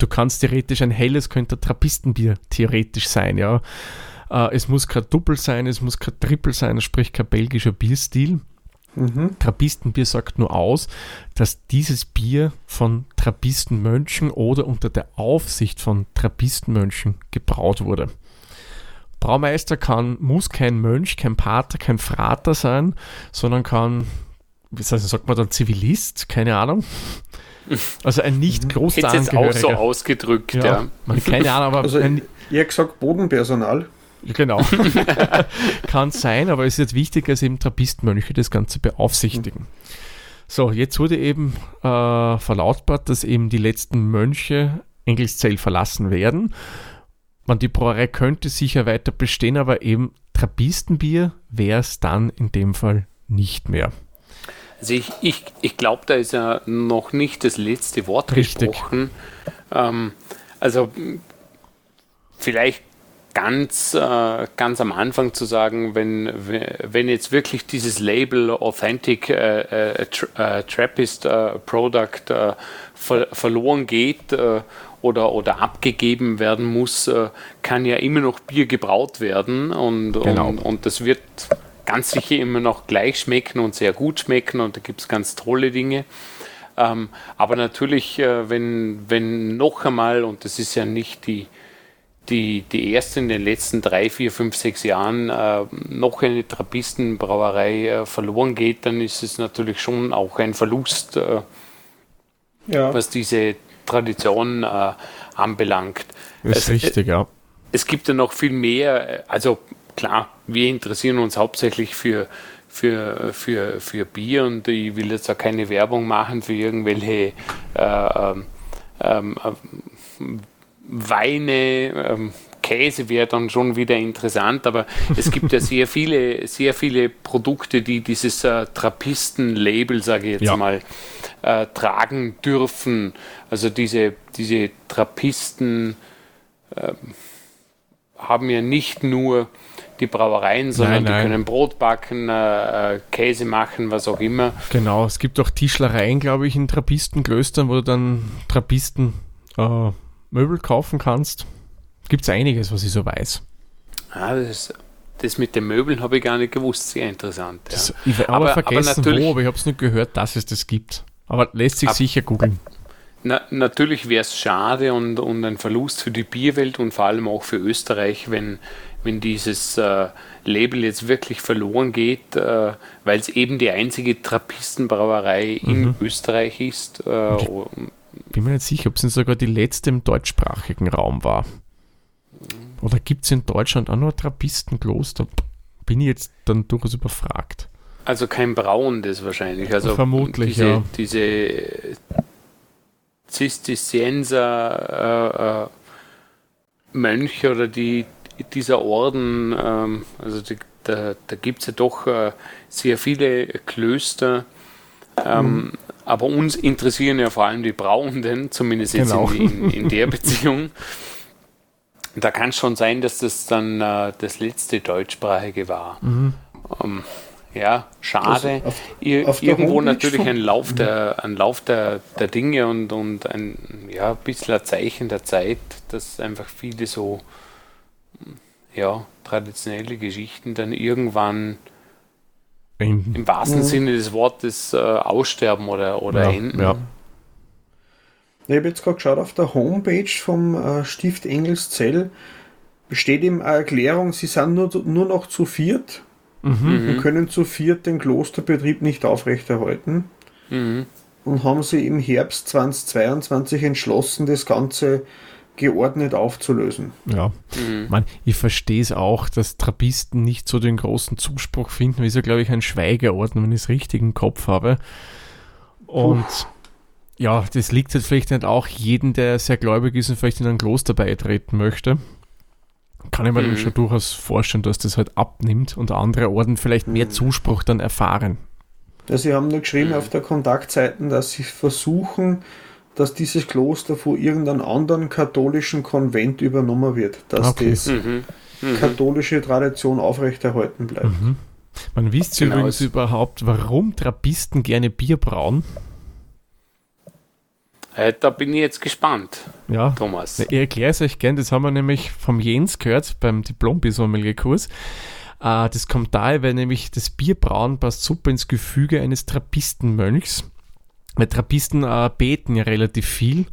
Du kannst theoretisch ein helles, könnte Trappistenbier theoretisch sein, ja. Äh, es muss kein Doppel sein, es muss kein Triple sein, sprich kein belgischer Bierstil. Mhm. Trappistenbier sagt nur aus, dass dieses Bier von Trappistenmönchen oder unter der Aufsicht von Trappistenmönchen gebraut wurde. Braumeister kann, muss kein Mönch, kein Pater, kein Frater sein, sondern kann, wie sagt man dann, Zivilist, keine Ahnung. Also ein nicht großer Hätte jetzt auch so ausgedrückt, ja. ja. Man, keine Ahnung, aber. Also, ein, ich hätte gesagt Bodenpersonal. Genau. Kann sein, aber es ist jetzt wichtig, dass eben Trappistmönche das Ganze beaufsichtigen. So, jetzt wurde eben äh, verlautbart, dass eben die letzten Mönche Engelszell verlassen werden. Man, die Brauerei könnte sicher weiter bestehen, aber eben Trappistenbier wäre es dann in dem Fall nicht mehr. Also ich, ich, ich glaube, da ist ja noch nicht das letzte Wort Richtig. gesprochen. Ähm, also vielleicht ganz, äh, ganz am Anfang zu sagen, wenn, wenn jetzt wirklich dieses Label Authentic äh, äh, äh Trappist äh, Product äh, ver verloren geht oder, oder abgegeben werden muss, kann ja immer noch Bier gebraut werden und, genau. und, und das wird ganz sicher immer noch gleich schmecken und sehr gut schmecken und da gibt es ganz tolle Dinge. Ähm, aber natürlich, wenn, wenn noch einmal, und das ist ja nicht die, die, die erste in den letzten drei, vier, fünf, sechs Jahren äh, noch eine Trappistenbrauerei äh, verloren geht, dann ist es natürlich schon auch ein Verlust, äh, ja. was diese Tradition äh, anbelangt. Das ist es, richtig, ja. Es gibt ja noch viel mehr, also klar, wir interessieren uns hauptsächlich für, für, für, für Bier und ich will jetzt auch keine Werbung machen für irgendwelche äh, ähm, ähm Weine, ähm, Käse wäre dann schon wieder interessant, aber es gibt ja sehr viele, sehr viele Produkte, die dieses äh, Trappisten-Label, sage ich jetzt ja. mal, äh, tragen dürfen. Also diese, diese Trappisten äh, haben ja nicht nur die Brauereien, sondern nein, nein. die können Brot backen, äh, äh, Käse machen, was auch immer. Genau, es gibt auch Tischlereien, glaube ich, in Trappistenklöstern, wo du dann Trappisten äh, Möbel kaufen kannst. Gibt es einiges, was ich so weiß. Ah, das, das mit den Möbeln habe ich gar nicht gewusst. Sehr interessant. Ja. Das, ich habe aber, vergessen, aber wo, aber ich habe es nur gehört, dass es das gibt. Aber lässt sich ab, sicher googeln. Na, natürlich wäre es schade und, und ein Verlust für die Bierwelt und vor allem auch für Österreich, wenn, wenn dieses äh, Label jetzt wirklich verloren geht, äh, weil es eben die einzige Trappistenbrauerei mhm. in Österreich ist. Äh, bin mir nicht sicher, ob es nicht sogar die letzte im deutschsprachigen Raum war. Oder gibt es in Deutschland auch nur Trappistenkloster? Bin ich jetzt dann durchaus überfragt. Also kein Brauendes wahrscheinlich. Also Vermutlich, diese, ja. Diese Zisterzienser äh, äh, Mönche oder die, dieser Orden, ähm, also die, da, da gibt es ja doch äh, sehr viele Klöster. Ähm, mhm. Aber uns interessieren ja vor allem die Brauenden, zumindest jetzt genau. in, in, in, der Beziehung. Da kann es schon sein, dass das dann äh, das letzte deutschsprachige war. Mhm. Ähm, ja, schade. Auf, Ir auf irgendwo natürlich ein Lauf, der, ein Lauf der, der Dinge und, und ein ja, bisschen ein Zeichen der Zeit, dass einfach viele so ja, traditionelle Geschichten dann irgendwann enden. Im wahrsten mhm. Sinne des Wortes äh, aussterben oder, oder ja, enden. Ja. Ich habe jetzt gerade geschaut, auf der Homepage vom äh, Stift Engelszell besteht eben eine Erklärung, sie sind nur, nur noch zu viert mhm. und können zu viert den Klosterbetrieb nicht aufrechterhalten. Mhm. und haben sie im Herbst 2022 entschlossen, das Ganze geordnet aufzulösen. Ja, mhm. Man, ich verstehe es auch, dass Trappisten nicht so den großen Zuspruch finden. wie ist ja, glaube ich, ein Schweigeordner, wenn ich es richtig im Kopf habe. Und Puh. ja, das liegt halt vielleicht nicht auch jeden, der sehr gläubig ist und vielleicht in ein Kloster beitreten möchte. Kann ich mir mhm. schon durchaus vorstellen, dass das halt abnimmt und andere Orden vielleicht mehr mhm. Zuspruch dann erfahren. Ja, sie haben nur geschrieben mhm. auf der Kontaktseite, dass sie versuchen, dass dieses Kloster von irgendeinem anderen katholischen Konvent übernommen wird, dass okay. das mhm. Mhm. katholische Tradition aufrechterhalten bleibt. Mhm. Man wisst genau. übrigens überhaupt, warum Trappisten gerne Bier brauen? Äh, da bin ich jetzt gespannt, ja. Thomas. Ich erkläre es euch gern, das haben wir nämlich vom Jens gehört beim Diplom-Sommelier-Kurs. Äh, das kommt daher, weil nämlich das Bierbrauen passt super ins Gefüge eines Trappistenmönchs. Weil Trappisten äh, beten ja relativ viel.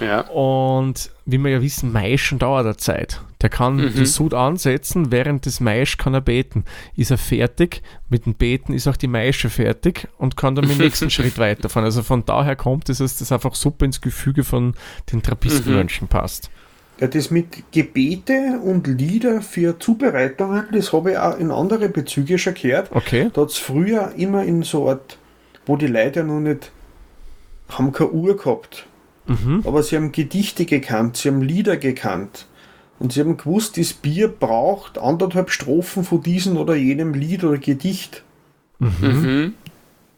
Ja. Und wie wir ja wissen, Maischen dauert eine Zeit. Der kann mhm. den Sud ansetzen, während des Maisch kann er beten. Ist er fertig, mit dem Beten ist auch die Maische fertig und kann dann mit dem nächsten Schritt weiterfahren. Also von daher kommt es, dass das einfach super ins Gefüge von den Trappistenmönchen mhm. passt. Ja, das mit Gebete und Lieder für Zubereitungen, das habe ich auch in andere Bezüge schon gehört. Okay. Da hat es früher immer in so Art, wo die Leute ja noch nicht haben keine Uhr gehabt. Mhm. Aber sie haben Gedichte gekannt, sie haben Lieder gekannt. Und sie haben gewusst, das Bier braucht anderthalb Strophen von diesem oder jenem Lied oder Gedicht. Mhm. mhm.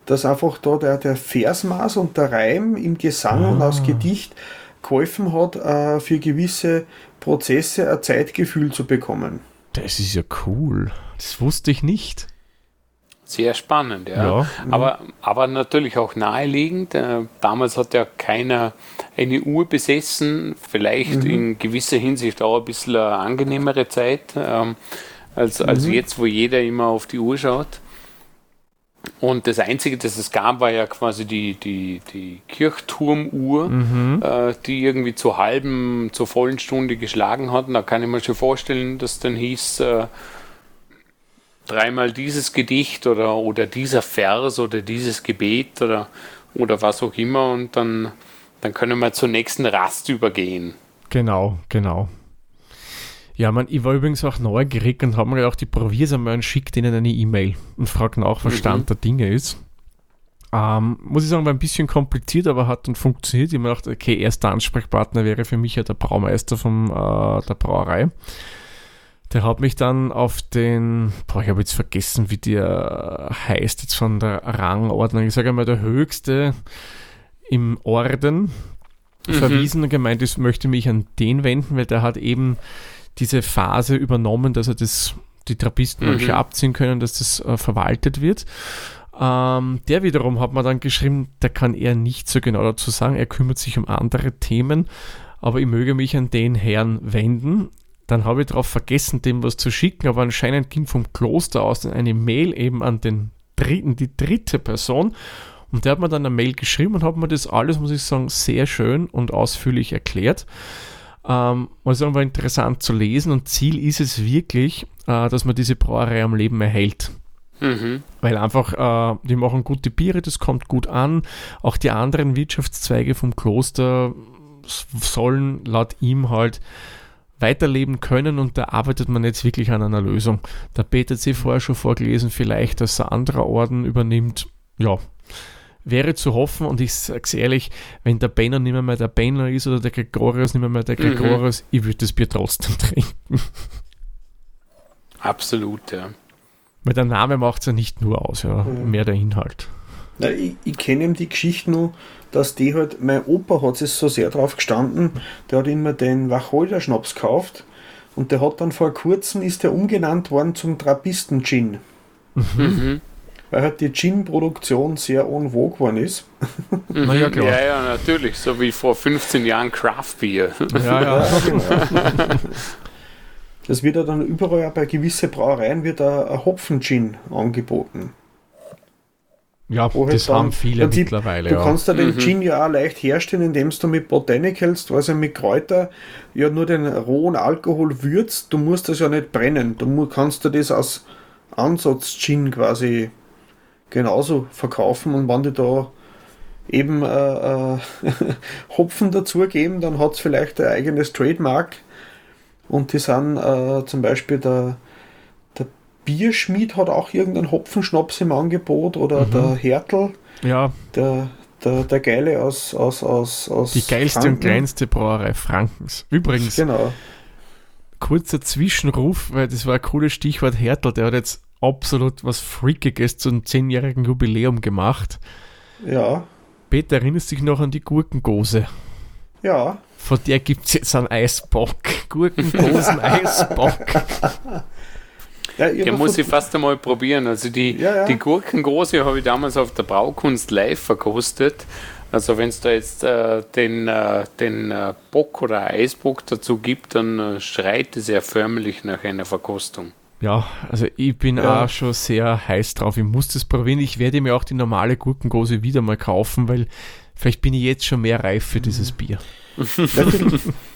Dass einfach da der, der Versmaß und der Reim im Gesang ah. und aus Gedicht geholfen hat, äh, für gewisse Prozesse ein Zeitgefühl zu bekommen. Das ist ja cool. Das wusste ich nicht. Sehr spannend, ja. ja. Aber, aber natürlich auch naheliegend. Äh, damals hat ja keiner eine Uhr besessen, vielleicht mhm. in gewisser Hinsicht auch ein bisschen eine angenehmere Zeit ähm, als, als mhm. jetzt, wo jeder immer auf die Uhr schaut. Und das Einzige, das es gab, war ja quasi die, die, die Kirchturmuhr, mhm. äh, die irgendwie zur halben, zur vollen Stunde geschlagen hat. Und da kann ich mir schon vorstellen, dass dann hieß, äh, dreimal dieses Gedicht oder, oder dieser Vers oder dieses Gebet oder, oder was auch immer und dann, dann können wir zur nächsten Rast übergehen. Genau, genau. Ja, man, ich war übrigens auch neugierig und habe mir gedacht, ich probiere es einmal und schicke denen eine E-Mail und frage nach, was mhm. Stand der Dinge ist. Ähm, muss ich sagen, war ein bisschen kompliziert, aber hat dann funktioniert. Ich habe mir gedacht, okay, erster Ansprechpartner wäre für mich ja der Braumeister von äh, der Brauerei. Der hat mich dann auf den, boah, ich habe jetzt vergessen, wie der heißt, jetzt von der Rangordnung. Ich sage einmal, der höchste im Orden mhm. verwiesen und gemeint, ich möchte mich an den wenden, weil der hat eben diese Phase übernommen, dass er das, die Trappisten mhm. abziehen können, dass das äh, verwaltet wird. Ähm, der wiederum hat mir dann geschrieben, der kann eher nicht so genau dazu sagen, er kümmert sich um andere Themen, aber ich möge mich an den Herrn wenden. Dann habe ich darauf vergessen, dem was zu schicken, aber anscheinend ging vom Kloster aus eine Mail eben an den dritten, die dritte Person. Und der hat mir dann eine Mail geschrieben und hat mir das alles, muss ich sagen, sehr schön und ausführlich erklärt. Ähm, sagen, war interessant zu lesen und Ziel ist es wirklich, äh, dass man diese Brauerei am Leben erhält. Mhm. Weil einfach, äh, die machen gute Biere, das kommt gut an. Auch die anderen Wirtschaftszweige vom Kloster sollen laut ihm halt weiterleben können und da arbeitet man jetzt wirklich an einer Lösung. Der BTC vorher schon vorgelesen, vielleicht, dass ein anderer Orden übernimmt. Ja, wäre zu hoffen und ich sage es ehrlich, wenn der Benner nicht mehr, mehr der Benner ist oder der Gregorius nicht mehr, mehr der mhm. Gregorius, mhm. ich würde das Bier trotzdem trinken. Absolut, ja. Weil der Name macht es ja nicht nur aus, ja, mhm. mehr der Inhalt. Na, ich, ich kenne ihm die Geschichte nur, dass die halt, mein Opa hat es so sehr drauf gestanden, der hat immer den Wacholder Schnaps gekauft und der hat dann vor kurzem, ist der umgenannt worden zum Trappisten Gin. Mhm. Weil halt die Gin-Produktion sehr en vogue geworden ist. Mhm. Na ja, klar. Ja, ja, natürlich, so wie vor 15 Jahren Craft Beer. Ja, ja. ja genau. Das wird ja dann überall bei gewissen Brauereien wird ein Hopfen-Gin angeboten. Ja, Wo das haben viele Prinzip, mittlerweile. Du ja. kannst ja den mhm. Gin ja auch leicht herstellen, indem du mit Botanicals, also mit Kräuter, ja nur den rohen Alkohol würzt. Du musst das ja nicht brennen. Du kannst du das als Ansatz-Gin quasi genauso verkaufen und wenn du da eben äh, äh, Hopfen dazugeben, dann hat es vielleicht ein eigenes Trademark. Und die sind äh, zum Beispiel der Bierschmied hat auch irgendeinen Hopfenschnaps im Angebot oder mhm. der Hertel. Ja. Der, der, der Geile aus, aus, aus, aus Die geilste Franken. und kleinste Brauerei Frankens. Übrigens, genau. kurzer Zwischenruf, weil das war ein cooles Stichwort Hertel, der hat jetzt absolut was Freakiges zum 10-jährigen Jubiläum gemacht. Ja. Peter, erinnerst du dich noch an die Gurkengose? Ja. Von der gibt es jetzt einen Eisbock. Gurkengosen-Eisbock. Ja, der muss ich fast einmal probieren. Also die, ja, ja. die Gurkengose habe ich damals auf der Braukunst live verkostet. Also wenn es da jetzt äh, den, äh, den äh, Bock oder Eisbock dazu gibt, dann äh, schreit es ja förmlich nach einer Verkostung. Ja, also ich bin ja. auch schon sehr heiß drauf. Ich muss das probieren. Ich werde mir auch die normale Gurkengose wieder mal kaufen, weil vielleicht bin ich jetzt schon mehr reif für dieses Bier.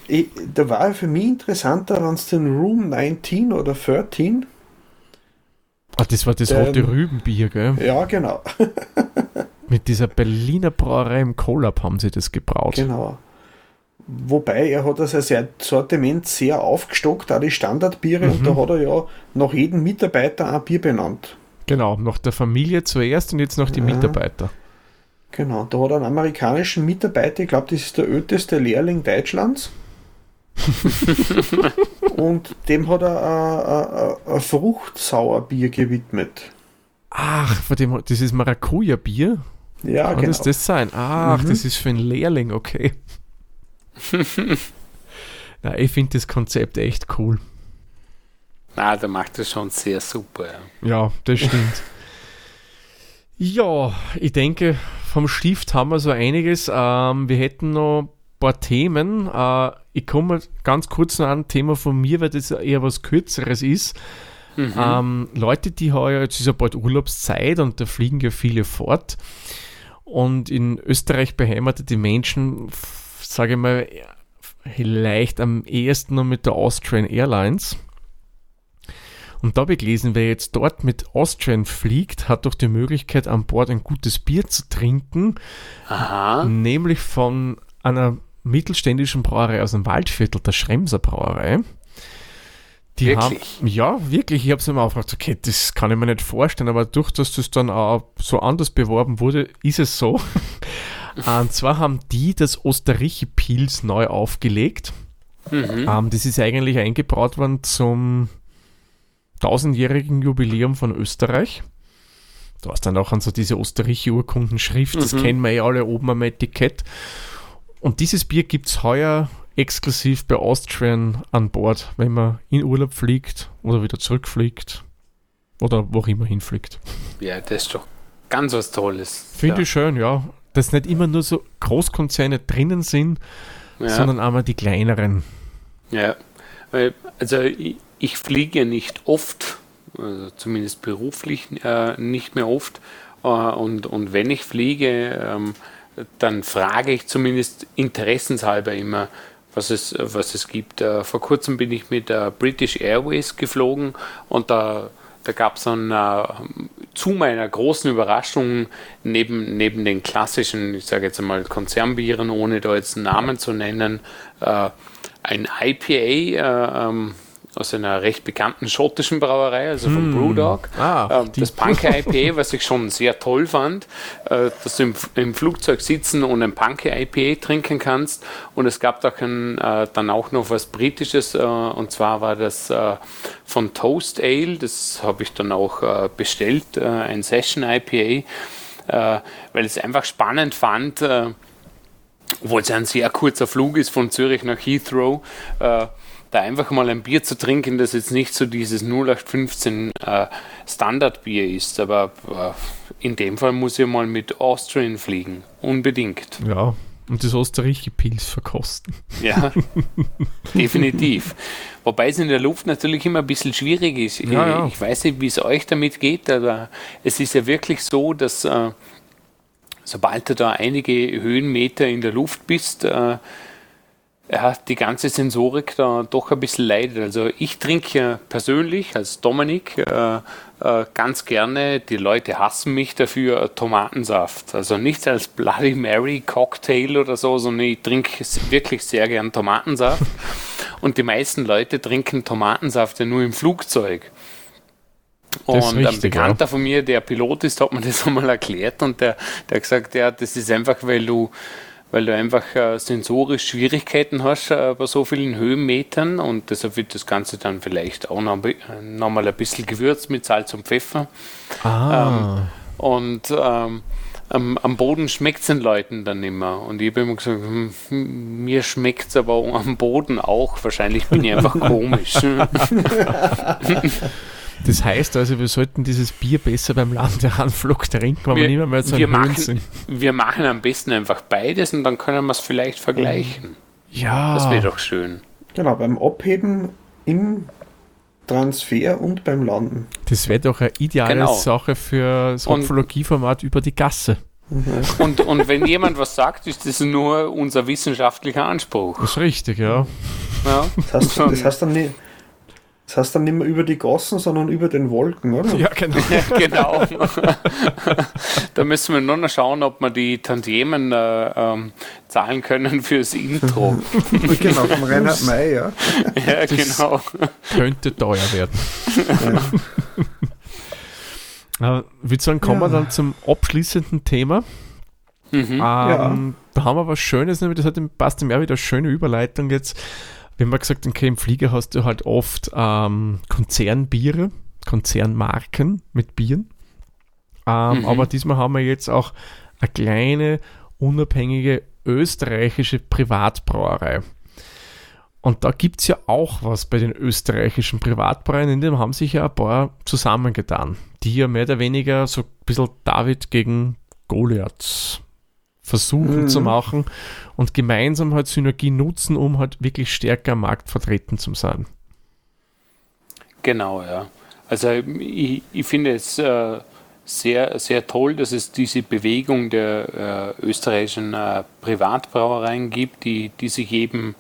ich, da war für mich interessanter, wenn es den Room 19 oder 13. Ah, das war das den, rote Rübenbier, gell? Ja, genau. Mit dieser Berliner Brauerei im Collab haben sie das gebraut. Genau. Wobei er hat also sein Sortiment sehr aufgestockt, auch die Standardbiere, mhm. und da hat er ja nach jedem Mitarbeiter ein Bier benannt. Genau, nach der Familie zuerst und jetzt noch die ja. Mitarbeiter. Genau, da hat er einen amerikanischen Mitarbeiter, ich glaube, das ist der älteste Lehrling Deutschlands. und dem hat er ein, ein, ein Fruchtsauerbier gewidmet. Ach, von dem, das ist Maracuja-Bier? Ja, Kann genau. das das sein? Ach, mhm. das ist für einen Lehrling, okay. Na, ich finde das Konzept echt cool. Na, der macht das schon sehr super. Ja, ja das stimmt. ja, ich denke, vom Stift haben wir so einiges. Ähm, wir hätten noch paar Themen. Äh, ich komme ganz kurz noch an ein Thema von mir, weil das eher was Kürzeres ist. Mhm. Ähm, Leute, die heuer, jetzt ist ja bald Urlaubszeit und da fliegen ja viele fort. Und in Österreich beheimatete Menschen sage ich mal, vielleicht am ehesten noch mit der Austrian Airlines. Und da habe ich gelesen, wer jetzt dort mit Austrian fliegt, hat doch die Möglichkeit, an Bord ein gutes Bier zu trinken. Aha. Nämlich von einer mittelständischen Brauerei aus dem Waldviertel, der Schremser Brauerei. Die wirklich? haben, ja, wirklich, ich habe es mir auch gefragt, okay, das kann ich mir nicht vorstellen, aber durch dass das dann auch so anders beworben wurde, ist es so. Und zwar haben die das Osterrichi-Pils neu aufgelegt. Mhm. Ähm, das ist eigentlich eingebraut worden zum tausendjährigen Jubiläum von Österreich. Da ist dann auch an so diese Osterrichi-Urkundenschrift, mhm. das kennen wir ja alle oben am Etikett. Und dieses Bier gibt es heuer exklusiv bei Austrian an Bord, wenn man in Urlaub fliegt oder wieder zurückfliegt oder wo auch immer hinfliegt. Ja, das ist doch ganz was Tolles. Finde ja. ich schön, ja dass nicht immer nur so Großkonzerne drinnen sind, ja. sondern einmal die kleineren. Ja, weil, also ich, ich fliege nicht oft, also zumindest beruflich äh, nicht mehr oft. Äh, und, und wenn ich fliege, ähm, dann frage ich zumindest interessenshalber immer, was es, was es gibt. Äh, vor kurzem bin ich mit der British Airways geflogen und da da gab es dann äh, zu meiner großen Überraschung neben, neben den klassischen, ich sage jetzt einmal Konzernbieren, ohne da jetzt einen Namen zu nennen, äh, ein IPA, äh, ähm, aus einer recht bekannten schottischen Brauerei, also von mm. Brewdog. Ah, äh, das Punker IPA, was ich schon sehr toll fand, äh, dass du im, im, Flugzeug sitzen und ein Punker IPA trinken kannst. Und es gab da ein, äh, dann auch noch was Britisches, äh, und zwar war das äh, von Toast Ale, das habe ich dann auch äh, bestellt, ein Session IPA, weil ich es einfach spannend fand, obwohl es ein sehr kurzer Flug ist von Zürich nach Heathrow da einfach mal ein Bier zu trinken, das jetzt nicht so dieses 0815 äh, Standardbier ist. Aber äh, in dem Fall muss ich mal mit Austrian fliegen. Unbedingt. Ja, und das Österreicher-Pils verkosten. Ja, definitiv. Wobei es in der Luft natürlich immer ein bisschen schwierig ist. Ja, ja. Ich weiß nicht, wie es euch damit geht, aber es ist ja wirklich so, dass äh, sobald du da einige Höhenmeter in der Luft bist, äh, ja, die ganze Sensorik da doch ein bisschen leidet. Also ich trinke persönlich als Dominik äh, äh, ganz gerne, die Leute hassen mich dafür, Tomatensaft. Also nicht als Bloody Mary Cocktail oder so, sondern ich trinke wirklich sehr gern Tomatensaft. Und die meisten Leute trinken Tomatensaft ja nur im Flugzeug. Und richtig, ein Bekannter ja. von mir, der Pilot ist, hat mir das einmal erklärt und der, der hat gesagt, ja, das ist einfach, weil du weil du einfach äh, sensorisch Schwierigkeiten hast äh, bei so vielen Höhenmetern und deshalb wird das Ganze dann vielleicht auch noch, äh, noch mal ein bisschen gewürzt mit Salz und Pfeffer. Ah. Ähm, und ähm, am, am, Boden schmeckt es den Leuten dann immer. Und ich habe immer gesagt, hm, mir schmeckt es aber am Boden auch. Wahrscheinlich bin ich einfach komisch. Das heißt also, wir sollten dieses Bier besser beim Landeanflug trinken, weil wir, wir nicht mehr so wir machen, sind. Wir machen am besten einfach beides und dann können wir es vielleicht vergleichen. Ja. Das wäre doch schön. Genau, beim Abheben im Transfer und beim Landen. Das wäre doch eine ideale genau. Sache für das Hopfologieformat über die Gasse. Und, und wenn jemand was sagt, ist das nur unser wissenschaftlicher Anspruch. Das ist richtig, ja. ja. Das, heißt, das heißt dann nicht, das heißt dann nicht mehr über die Gassen, sondern über den Wolken, oder? Ja, genau. genau. da müssen wir nur noch schauen, ob wir die Tantiemen äh, ähm, zahlen können fürs Intro. genau, von Reinhard May, ja. ja, genau. Könnte teuer werden. Ja. äh, ich würde sagen, kommen ja. wir dann zum abschließenden Thema. Mhm. Ähm, ja. Da haben wir was Schönes, nämlich das hat passt im Jahr wieder eine schöne Überleitung jetzt wir haben gesagt, okay, im Flieger hast du halt oft ähm, Konzernbiere, Konzernmarken mit Bieren. Ähm, mhm. Aber diesmal haben wir jetzt auch eine kleine, unabhängige österreichische Privatbrauerei. Und da gibt es ja auch was bei den österreichischen Privatbrauereien, in dem haben sich ja ein paar zusammengetan, die ja mehr oder weniger so ein bisschen David gegen Goliath versuchen mhm. zu machen und gemeinsam halt Synergie nutzen, um halt wirklich stärker am Markt vertreten zu sein. Genau, ja. Also ich, ich finde es äh, sehr, sehr toll, dass es diese Bewegung der äh, österreichischen äh, Privatbrauereien gibt, die, die sich eben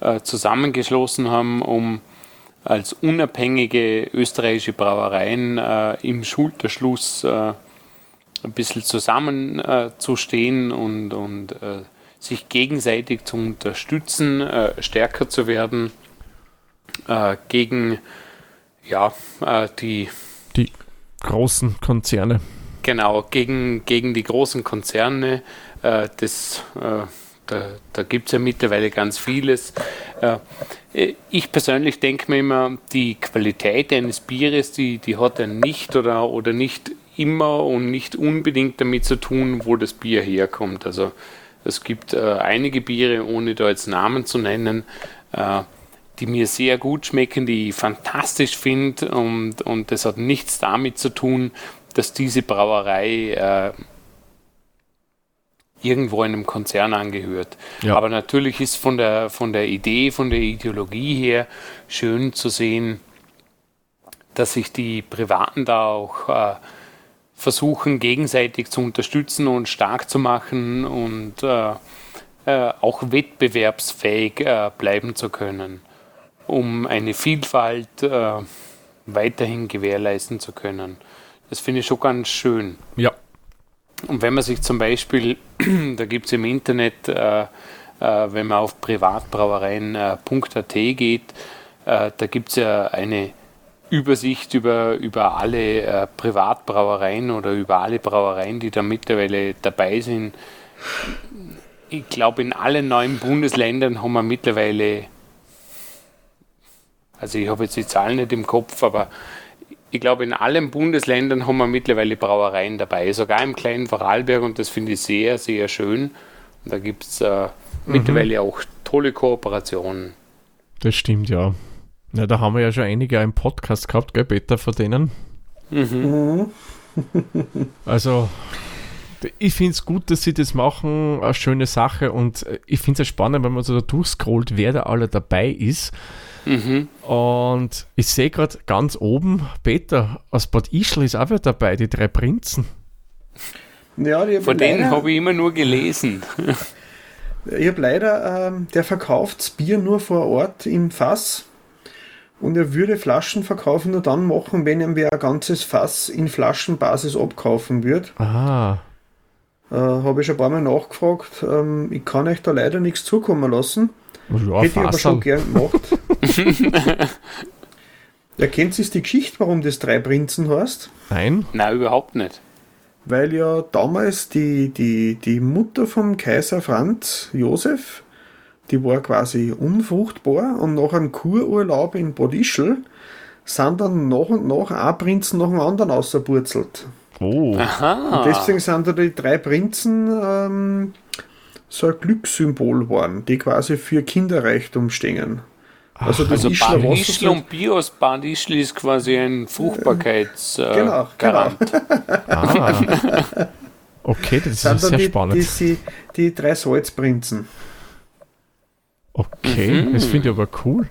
äh, zusammengeschlossen haben, um als unabhängige österreichische Brauereien äh, im Schulterschluss äh, ein bisschen zusammenzustehen und, und äh, sich gegenseitig zu unterstützen, äh, stärker zu werden äh, gegen ja, äh, die, die großen Konzerne. Genau, gegen, gegen die großen Konzerne. Äh, das, äh, da da gibt es ja mittlerweile ganz vieles. ich persönlich denke mir immer, die Qualität eines Bieres, die, die hat er nicht oder, oder nicht immer und nicht unbedingt damit zu tun, wo das Bier herkommt. Also es gibt äh, einige Biere, ohne da jetzt Namen zu nennen, äh, die mir sehr gut schmecken, die ich fantastisch finde und, und das hat nichts damit zu tun, dass diese Brauerei äh, irgendwo einem Konzern angehört. Ja. Aber natürlich ist von der, von der Idee, von der Ideologie her schön zu sehen, dass sich die Privaten da auch äh, versuchen, gegenseitig zu unterstützen und stark zu machen und äh, äh, auch wettbewerbsfähig äh, bleiben zu können, um eine Vielfalt äh, weiterhin gewährleisten zu können. Das finde ich schon ganz schön. Ja. Und wenn man sich zum Beispiel, da gibt es im Internet, äh, äh, wenn man auf privatbrauereien.at geht, da gibt es ja eine Übersicht über, über alle äh, Privatbrauereien oder über alle Brauereien, die da mittlerweile dabei sind. Ich glaube, in allen neuen Bundesländern haben wir mittlerweile, also ich habe jetzt die Zahlen nicht im Kopf, aber ich glaube, in allen Bundesländern haben wir mittlerweile Brauereien dabei, sogar im kleinen Vorarlberg und das finde ich sehr, sehr schön. Und da gibt es äh, mhm. mittlerweile auch tolle Kooperationen. Das stimmt, ja. Ja, da haben wir ja schon einige im Podcast gehabt, gell, Peter, von denen. Mhm. also, ich finde es gut, dass sie das machen, eine schöne Sache und ich finde es spannend, wenn man so da durchscrollt, wer da alle dabei ist. Mhm. Und ich sehe gerade ganz oben, Peter aus Bad Ischl ist auch wieder dabei, die drei Prinzen. Ja, die Von denen habe ich immer nur gelesen. Ich habe leider, ähm, der verkauft das Bier nur vor Ort im Fass. Und er würde Flaschenverkauf nur dann machen, wenn er mir ein ganzes Fass in Flaschenbasis abkaufen würde. Ah. Äh, habe ich schon ein paar Mal nachgefragt. Ähm, ich kann euch da leider nichts zukommen lassen. Ja, Hätte ich aber schon gern gemacht. ja, kennt ihr die Geschichte, warum das Drei Prinzen heißt? Nein? Nein, überhaupt nicht. Weil ja damals die, die, die Mutter vom Kaiser Franz Josef, die war quasi unfruchtbar und nach einem Kururlaub in Bad Ischl sind dann nach und nach ein Prinzen nach dem anderen ausgepurzelt. Oh. Aha. Und deswegen sind da die drei Prinzen ähm, so ein Glückssymbol geworden, die quasi für Kinderreichtum stehen. Also das also Ischler Bad Ischl und Bios Bad Ischl ist quasi ein Fruchtbarkeits äh, Genau, Garant. Ah. Okay, das sind ist sehr die, spannend. die, die, die drei Salzprinzen. Okay, Mhm. das finde ich aber cool.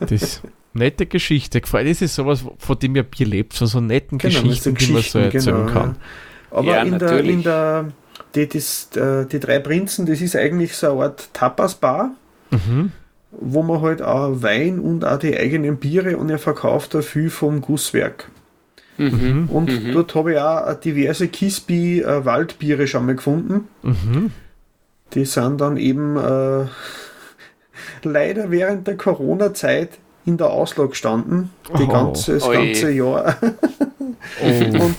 Das ist nette Geschichte. Gefällt das ist sowas, von dem ja Bier lebt, von so netten Genau, so Geschichten, die man so Geschichten, erzählen genau, kann. Aber Ja, in, der, in der die, das, äh, die drei Prinzen, das ist eigentlich so eine Art Tapas-Bar, Mhm. wo man halt auch Wein und auch die eigenen Biere und er verkauft da viel vom Gusswerk. Mhm. Und dort habe ich auch diverse Kisby äh, Waldbiere schon mal gefunden. Mhm. Die sind dann eben äh, leider während der Corona-Zeit in der Auslage gestanden, die Oh. ganze, das Oje. ganze Jahr. Oh. Und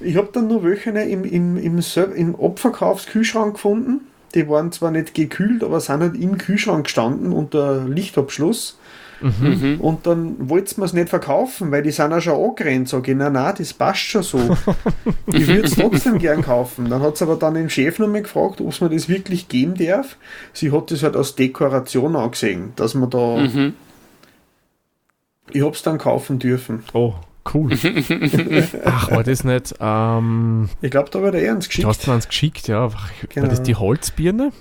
ich habe dann nur welche im, im, im, Sel- im Abverkaufskühlschrank gefunden. Die waren zwar nicht gekühlt, aber sind halt im Kühlschrank gestanden unter Lichtabschluss. Mhm. Und dann wollten wir es nicht verkaufen, weil die sind auch schon angerannt. Sag ich, nein, nein, das passt schon so. ich würde es trotzdem gern kaufen. Dann hat sie aber dann den Chef nochmal gefragt, ob es mir das wirklich geben darf. Sie hat das halt als Dekoration angesehen, dass man da. Mhm. Ich habe es dann kaufen dürfen. oh, cool. Ach, war das nicht, ähm, Ich glaube, da war der ernst du geschickt. hast mir eins geschickt, ja. War Genau. das die Holzbirne?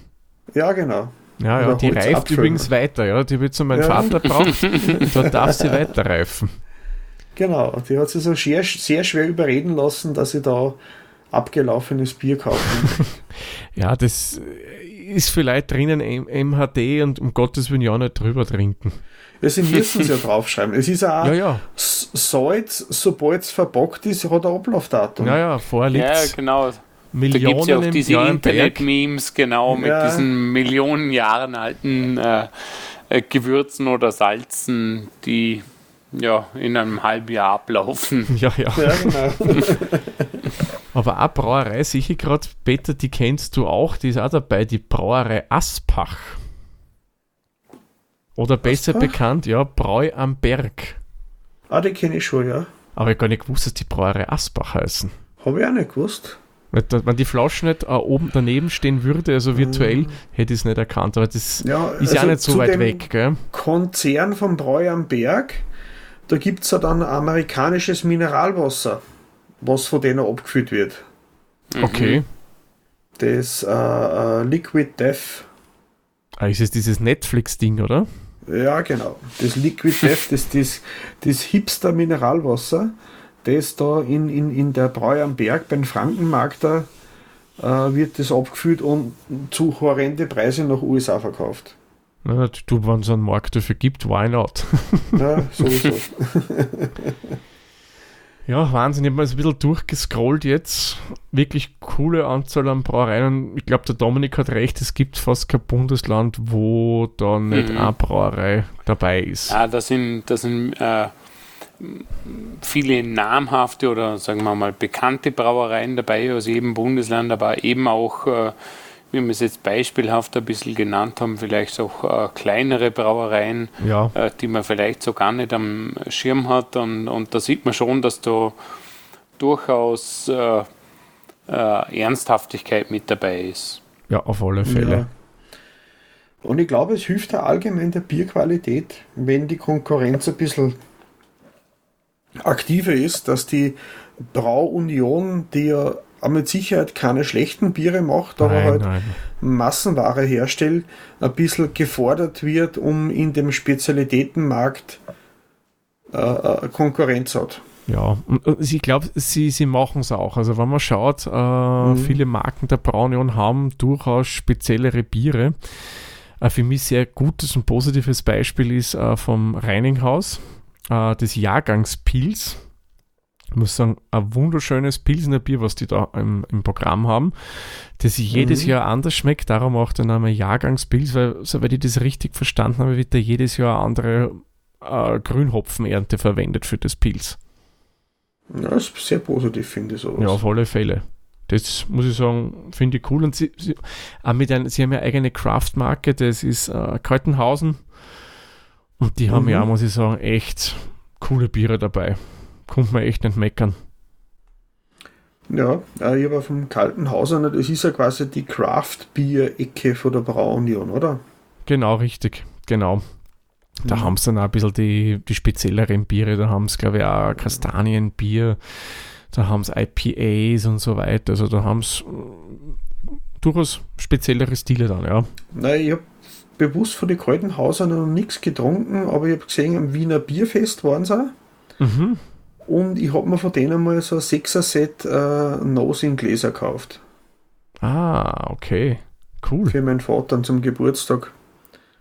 Ja, genau. Ja, ja, die reift Holzapfel. übrigens weiter, ja. Die wird zu meinem Ja. Vater braucht. Dort darf sie weiter reifen. Genau, die hat sich so sehr, sehr schwer überreden lassen, dass sie da abgelaufenes Bier kaufen. Ja, das ist vielleicht drinnen MHD und um Gottes Willen ja nicht drüber trinken. ja, sie müssen es ja draufschreiben. Es ist auch Ja, ja, Salz, sobald es verpackt ist, hat ein Ablaufdatum. ja, ja, vorher liegt Ja, genau. Da gibt Millionen es ja auch diese. Internet-Memes, genau, mit Ja. diesen Millionen Jahren alten äh, äh, Gewürzen oder Salzen, die ja in einem halben Jahr ablaufen. Ja, ja. Ja, genau. Aber eine Brauerei, sicher gerade, Peter, die kennst du auch, die ist auch dabei, die Brauerei Aspach. Oder besser Aspach? bekannt, ja, Bräu am Berg. ah, die kenne ich schon, ja. Aber ich habe gar nicht gewusst, dass die Brauerei Aspach heißen. Habe ich auch nicht gewusst. Wenn die Flasche nicht äh, oben daneben stehen würde, also virtuell, hätte ich es nicht erkannt. Aber das Mhm. Ja, ist ja also nicht so zu weit dem weg, gell? Konzern vom Bräu am Berg, da gibt es ja dann amerikanisches Mineralwasser, was von denen abgefüllt wird. Okay. Das äh, äh, Liquid Death. Ah, ist es dieses Netflix-Ding, oder? Ja, genau. Das Liquid Death, das, das, das Hipster Mineralwasser, das da in, in, in der Bräu am Berg beim Frankenmarkt da äh, wird das abgefüllt und zu horrende Preise nach USA verkauft. Na, du, wenn es einen Markt dafür gibt, why not? Ja, sowieso. Ja, Wahnsinn, ich habe mal so ein bisschen durchgescrollt jetzt. Wirklich coole Anzahl an Brauereien. Und Ich glaube, der Dominik hat recht, es gibt fast kein Bundesland, wo da nicht Mhm. eine Brauerei dabei ist. Ja, da sind, da sind äh, viele namhafte oder sagen wir mal bekannte Brauereien dabei aus jedem Bundesland, aber eben auch, äh, wie wir es jetzt beispielhaft ein bisschen genannt haben, vielleicht auch äh, kleinere Brauereien, Ja, äh, die man vielleicht so gar nicht am Schirm hat. Und, und da sieht man schon, dass da durchaus äh, äh, Ernsthaftigkeit mit dabei ist. ja, auf alle Fälle. Ja. Und ich glaube, es hilft auch allgemein der Bierqualität, wenn die Konkurrenz ein bisschen aktiver ist, dass die Brauunion, die ja mit Sicherheit keine schlechten Biere macht, aber Nein, halt nein. Massenware herstellt, ein bisschen gefordert wird, um in dem Spezialitätenmarkt äh, äh, Konkurrenz hat. Ja, und ich glaube, sie, sie machen es auch. Also wenn man schaut, äh, mhm. viele Marken der Braunion haben durchaus speziellere Biere. Äh, für mich sehr gutes und positives Beispiel ist äh, vom Reininghaus, äh, des Jahrgangspils. Ich muss sagen, ein wunderschönes Pilsener Bier, was die da im, im Programm haben, das jedes mhm. Jahr anders schmeckt. Darum auch der Name Jahrgangspils, weil, soweit ich das richtig verstanden habe, wird da jedes Jahr eine andere äh, Grünhopfenernte verwendet für das Pils. Ja, das ist sehr positiv, finde ich sowas. Ja, auf alle Fälle. Das muss ich sagen, finde ich cool. Und sie, sie, mit ein, sie haben ja eigene Craft-Marke, das ist äh, Kaltenhausen. Und die haben mhm. ja, muss ich sagen, echt coole Biere dabei. Kommt man echt nicht meckern. Ja, äh, ich habe vom Kaltenhausen, das ist ja quasi die Craft-Bier-Ecke von der Braunion, oder? Genau, richtig. Genau. Da mhm. haben sie dann auch ein bisschen die, die spezielleren Biere, da haben sie, glaube ich, auch Kastanienbier, da haben sie IPAs und so weiter. Also da haben sie äh, durchaus speziellere Stile dann, ja. Nein, ich habe bewusst von den kalten Hausern noch nichts getrunken, aber ich habe gesehen, am Wiener Bierfest waren sie. Mhm. Und ich habe mir von denen mal so ein 6er-Set äh, Nose in Gläser gekauft. Ah, okay. Cool. Für meinen Vater zum Geburtstag.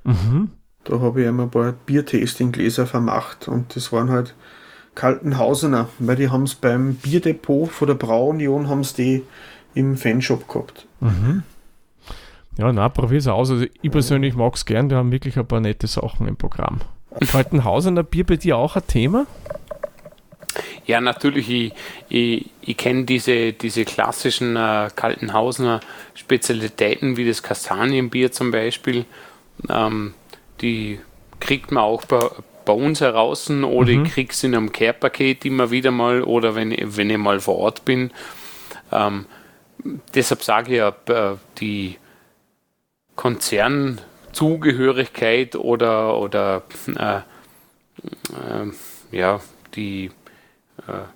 Mhm. Da habe ich einmal ein paar Biertasting-Gläser vermacht und das waren halt Kaltenhausener, weil die haben es beim Bierdepot von der Braunion haben die im Fanshop gehabt. Mhm. Ja, na, probier's aus. Also ich persönlich mag es gern, wir haben wirklich ein paar nette Sachen im Programm. Kaltenhausener Bier bei dir auch ein Thema? Ja, natürlich. Ich, ich, ich kenne diese, diese klassischen äh, Kaltenhausener Spezialitäten wie das Kastanienbier zum Beispiel. Ähm, die kriegt man auch bei, bei uns heraus oder mhm. ich kriege sie in einem Care-Paket immer wieder mal oder wenn, wenn ich mal vor Ort bin. Ähm, deshalb sage ich ja, äh, die Konzernzugehörigkeit oder, oder äh, äh, ja, die äh,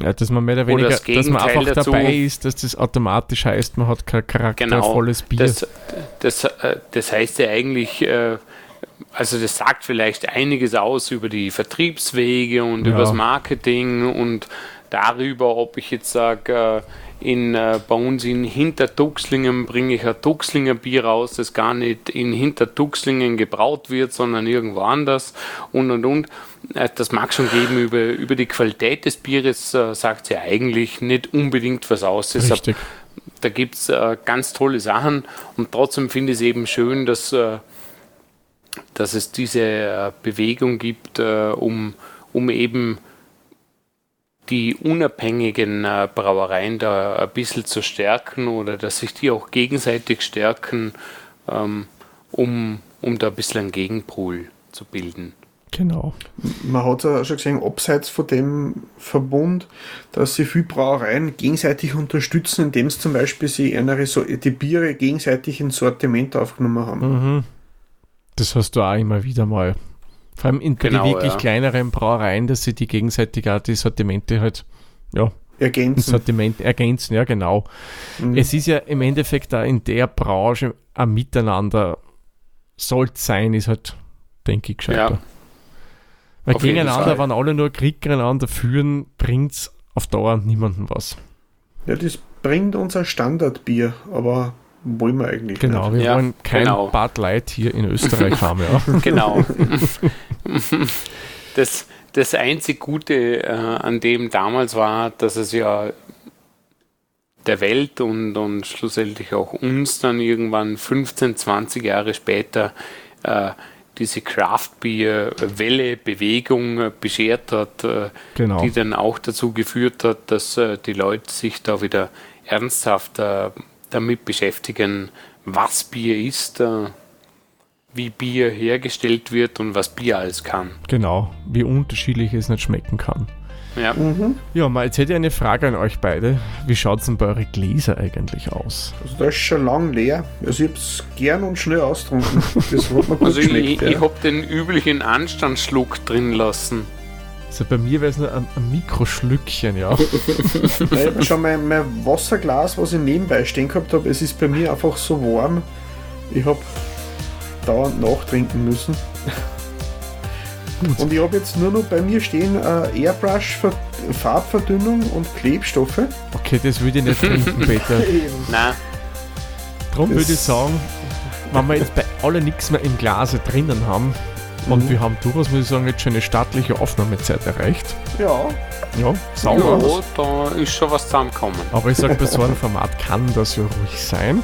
ja, dass man mehr oder weniger, das dass man einfach dazu, dabei ist, dass das automatisch heißt, man hat kein charaktervolles genau, Bier. Das, das, äh, das heißt ja eigentlich, äh, also das sagt vielleicht einiges aus über die Vertriebswege und ja. über das Marketing und darüber, ob ich jetzt sage, in, äh, bei uns in Hintertuxlingen bringe ich ein Tuxlinger Bier raus, das gar nicht in Hintertuxlingen gebraut wird, sondern irgendwo anders und und und. Äh, das mag schon geben, über, über die Qualität des Bieres äh, sagt sie eigentlich nicht unbedingt was aus. Deshalb. Da gibt es äh, ganz tolle Sachen und trotzdem finde ich es eben schön, dass, äh, dass es diese äh, Bewegung gibt, um, um eben die unabhängigen äh, Brauereien da ein bisschen zu stärken oder dass sich die auch gegenseitig stärken, ähm, um, um da ein bisschen einen Gegenpol zu bilden. Genau. Man hat ja schon gesehen, abseits von dem Verbund, dass sie viele Brauereien gegenseitig unterstützen, indem sie zum Beispiel sie die Biere gegenseitig ins Sortiment aufgenommen haben. Mhm. Das hast du auch immer wieder mal. Vor allem in genau, die wirklich ja. kleineren Brauereien, dass sie die gegenseitig auch die Sortimente halt, ja, ergänzen. Sortiment ergänzen, ja, genau. Mhm. Es ist ja im Endeffekt da in der Branche ein Miteinander soll sein, ist halt, denke ich, gescheiter. Ja. Weil auf gegeneinander, wenn alle nur Krieg gegeneinander führen, bringt es auf Dauer niemandem was. Ja, das bringt unser Standardbier, aber wollen wir eigentlich Genau, nicht. wir ja, wollen kein genau. Bad Light hier in Österreich haben, ja. Genau. Das, das einzig Gute äh, an dem damals war, dass es ja der Welt und, und schlussendlich auch uns dann irgendwann 15, 20 Jahre später äh, diese Craft-Bier-Welle, Bewegung äh, beschert hat, äh, genau. die dann auch dazu geführt hat, dass äh, die Leute sich da wieder ernsthaft damit beschäftigen, was Bier ist, äh, wie Bier hergestellt wird und was Bier alles kann. Genau, wie unterschiedlich es nicht schmecken kann. Ja. Mhm. Ja, mal, jetzt hätte ich eine Frage an euch beide. Wie schaut es denn bei euren Gläser eigentlich aus? Also das ist schon lang leer. Also ich habe es gern und schnell austrunken. Das hat mir gut also ich, ja. ich habe den üblichen Anstandsschluck drin lassen. Also bei mir wäre es nur ein, ein Mikroschlückchen, ja. ich habe schon mein, mein Wasserglas, was ich nebenbei stehen gehabt habe, es ist bei mir einfach so warm. Ich habe dauernd nachtrinken müssen. gut. Und ich habe jetzt nur noch bei mir stehen äh, Airbrush, Farbverdünnung und Klebstoffe. Okay, das würde ich nicht trinken, Peter. Nein. Darum würde ich sagen, wenn wir jetzt bei alle nichts mehr im Glase drinnen haben, und mhm. wir haben durchaus, muss ich sagen, jetzt schon eine stattliche Aufnahmezeit erreicht. Ja. Ja, sauber. Ja, da ist schon was zusammengekommen. Aber ich sage, bei so einem Format kann das ja ruhig sein.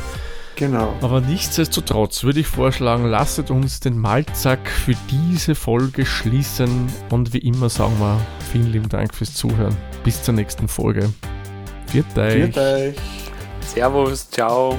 Genau. Aber nichtsdestotrotz würde ich vorschlagen, lasst uns den Malzack für diese Folge schließen und wie immer sagen wir vielen lieben Dank fürs Zuhören. Bis zur nächsten Folge. Viert euch. Viert euch. Servus, ciao.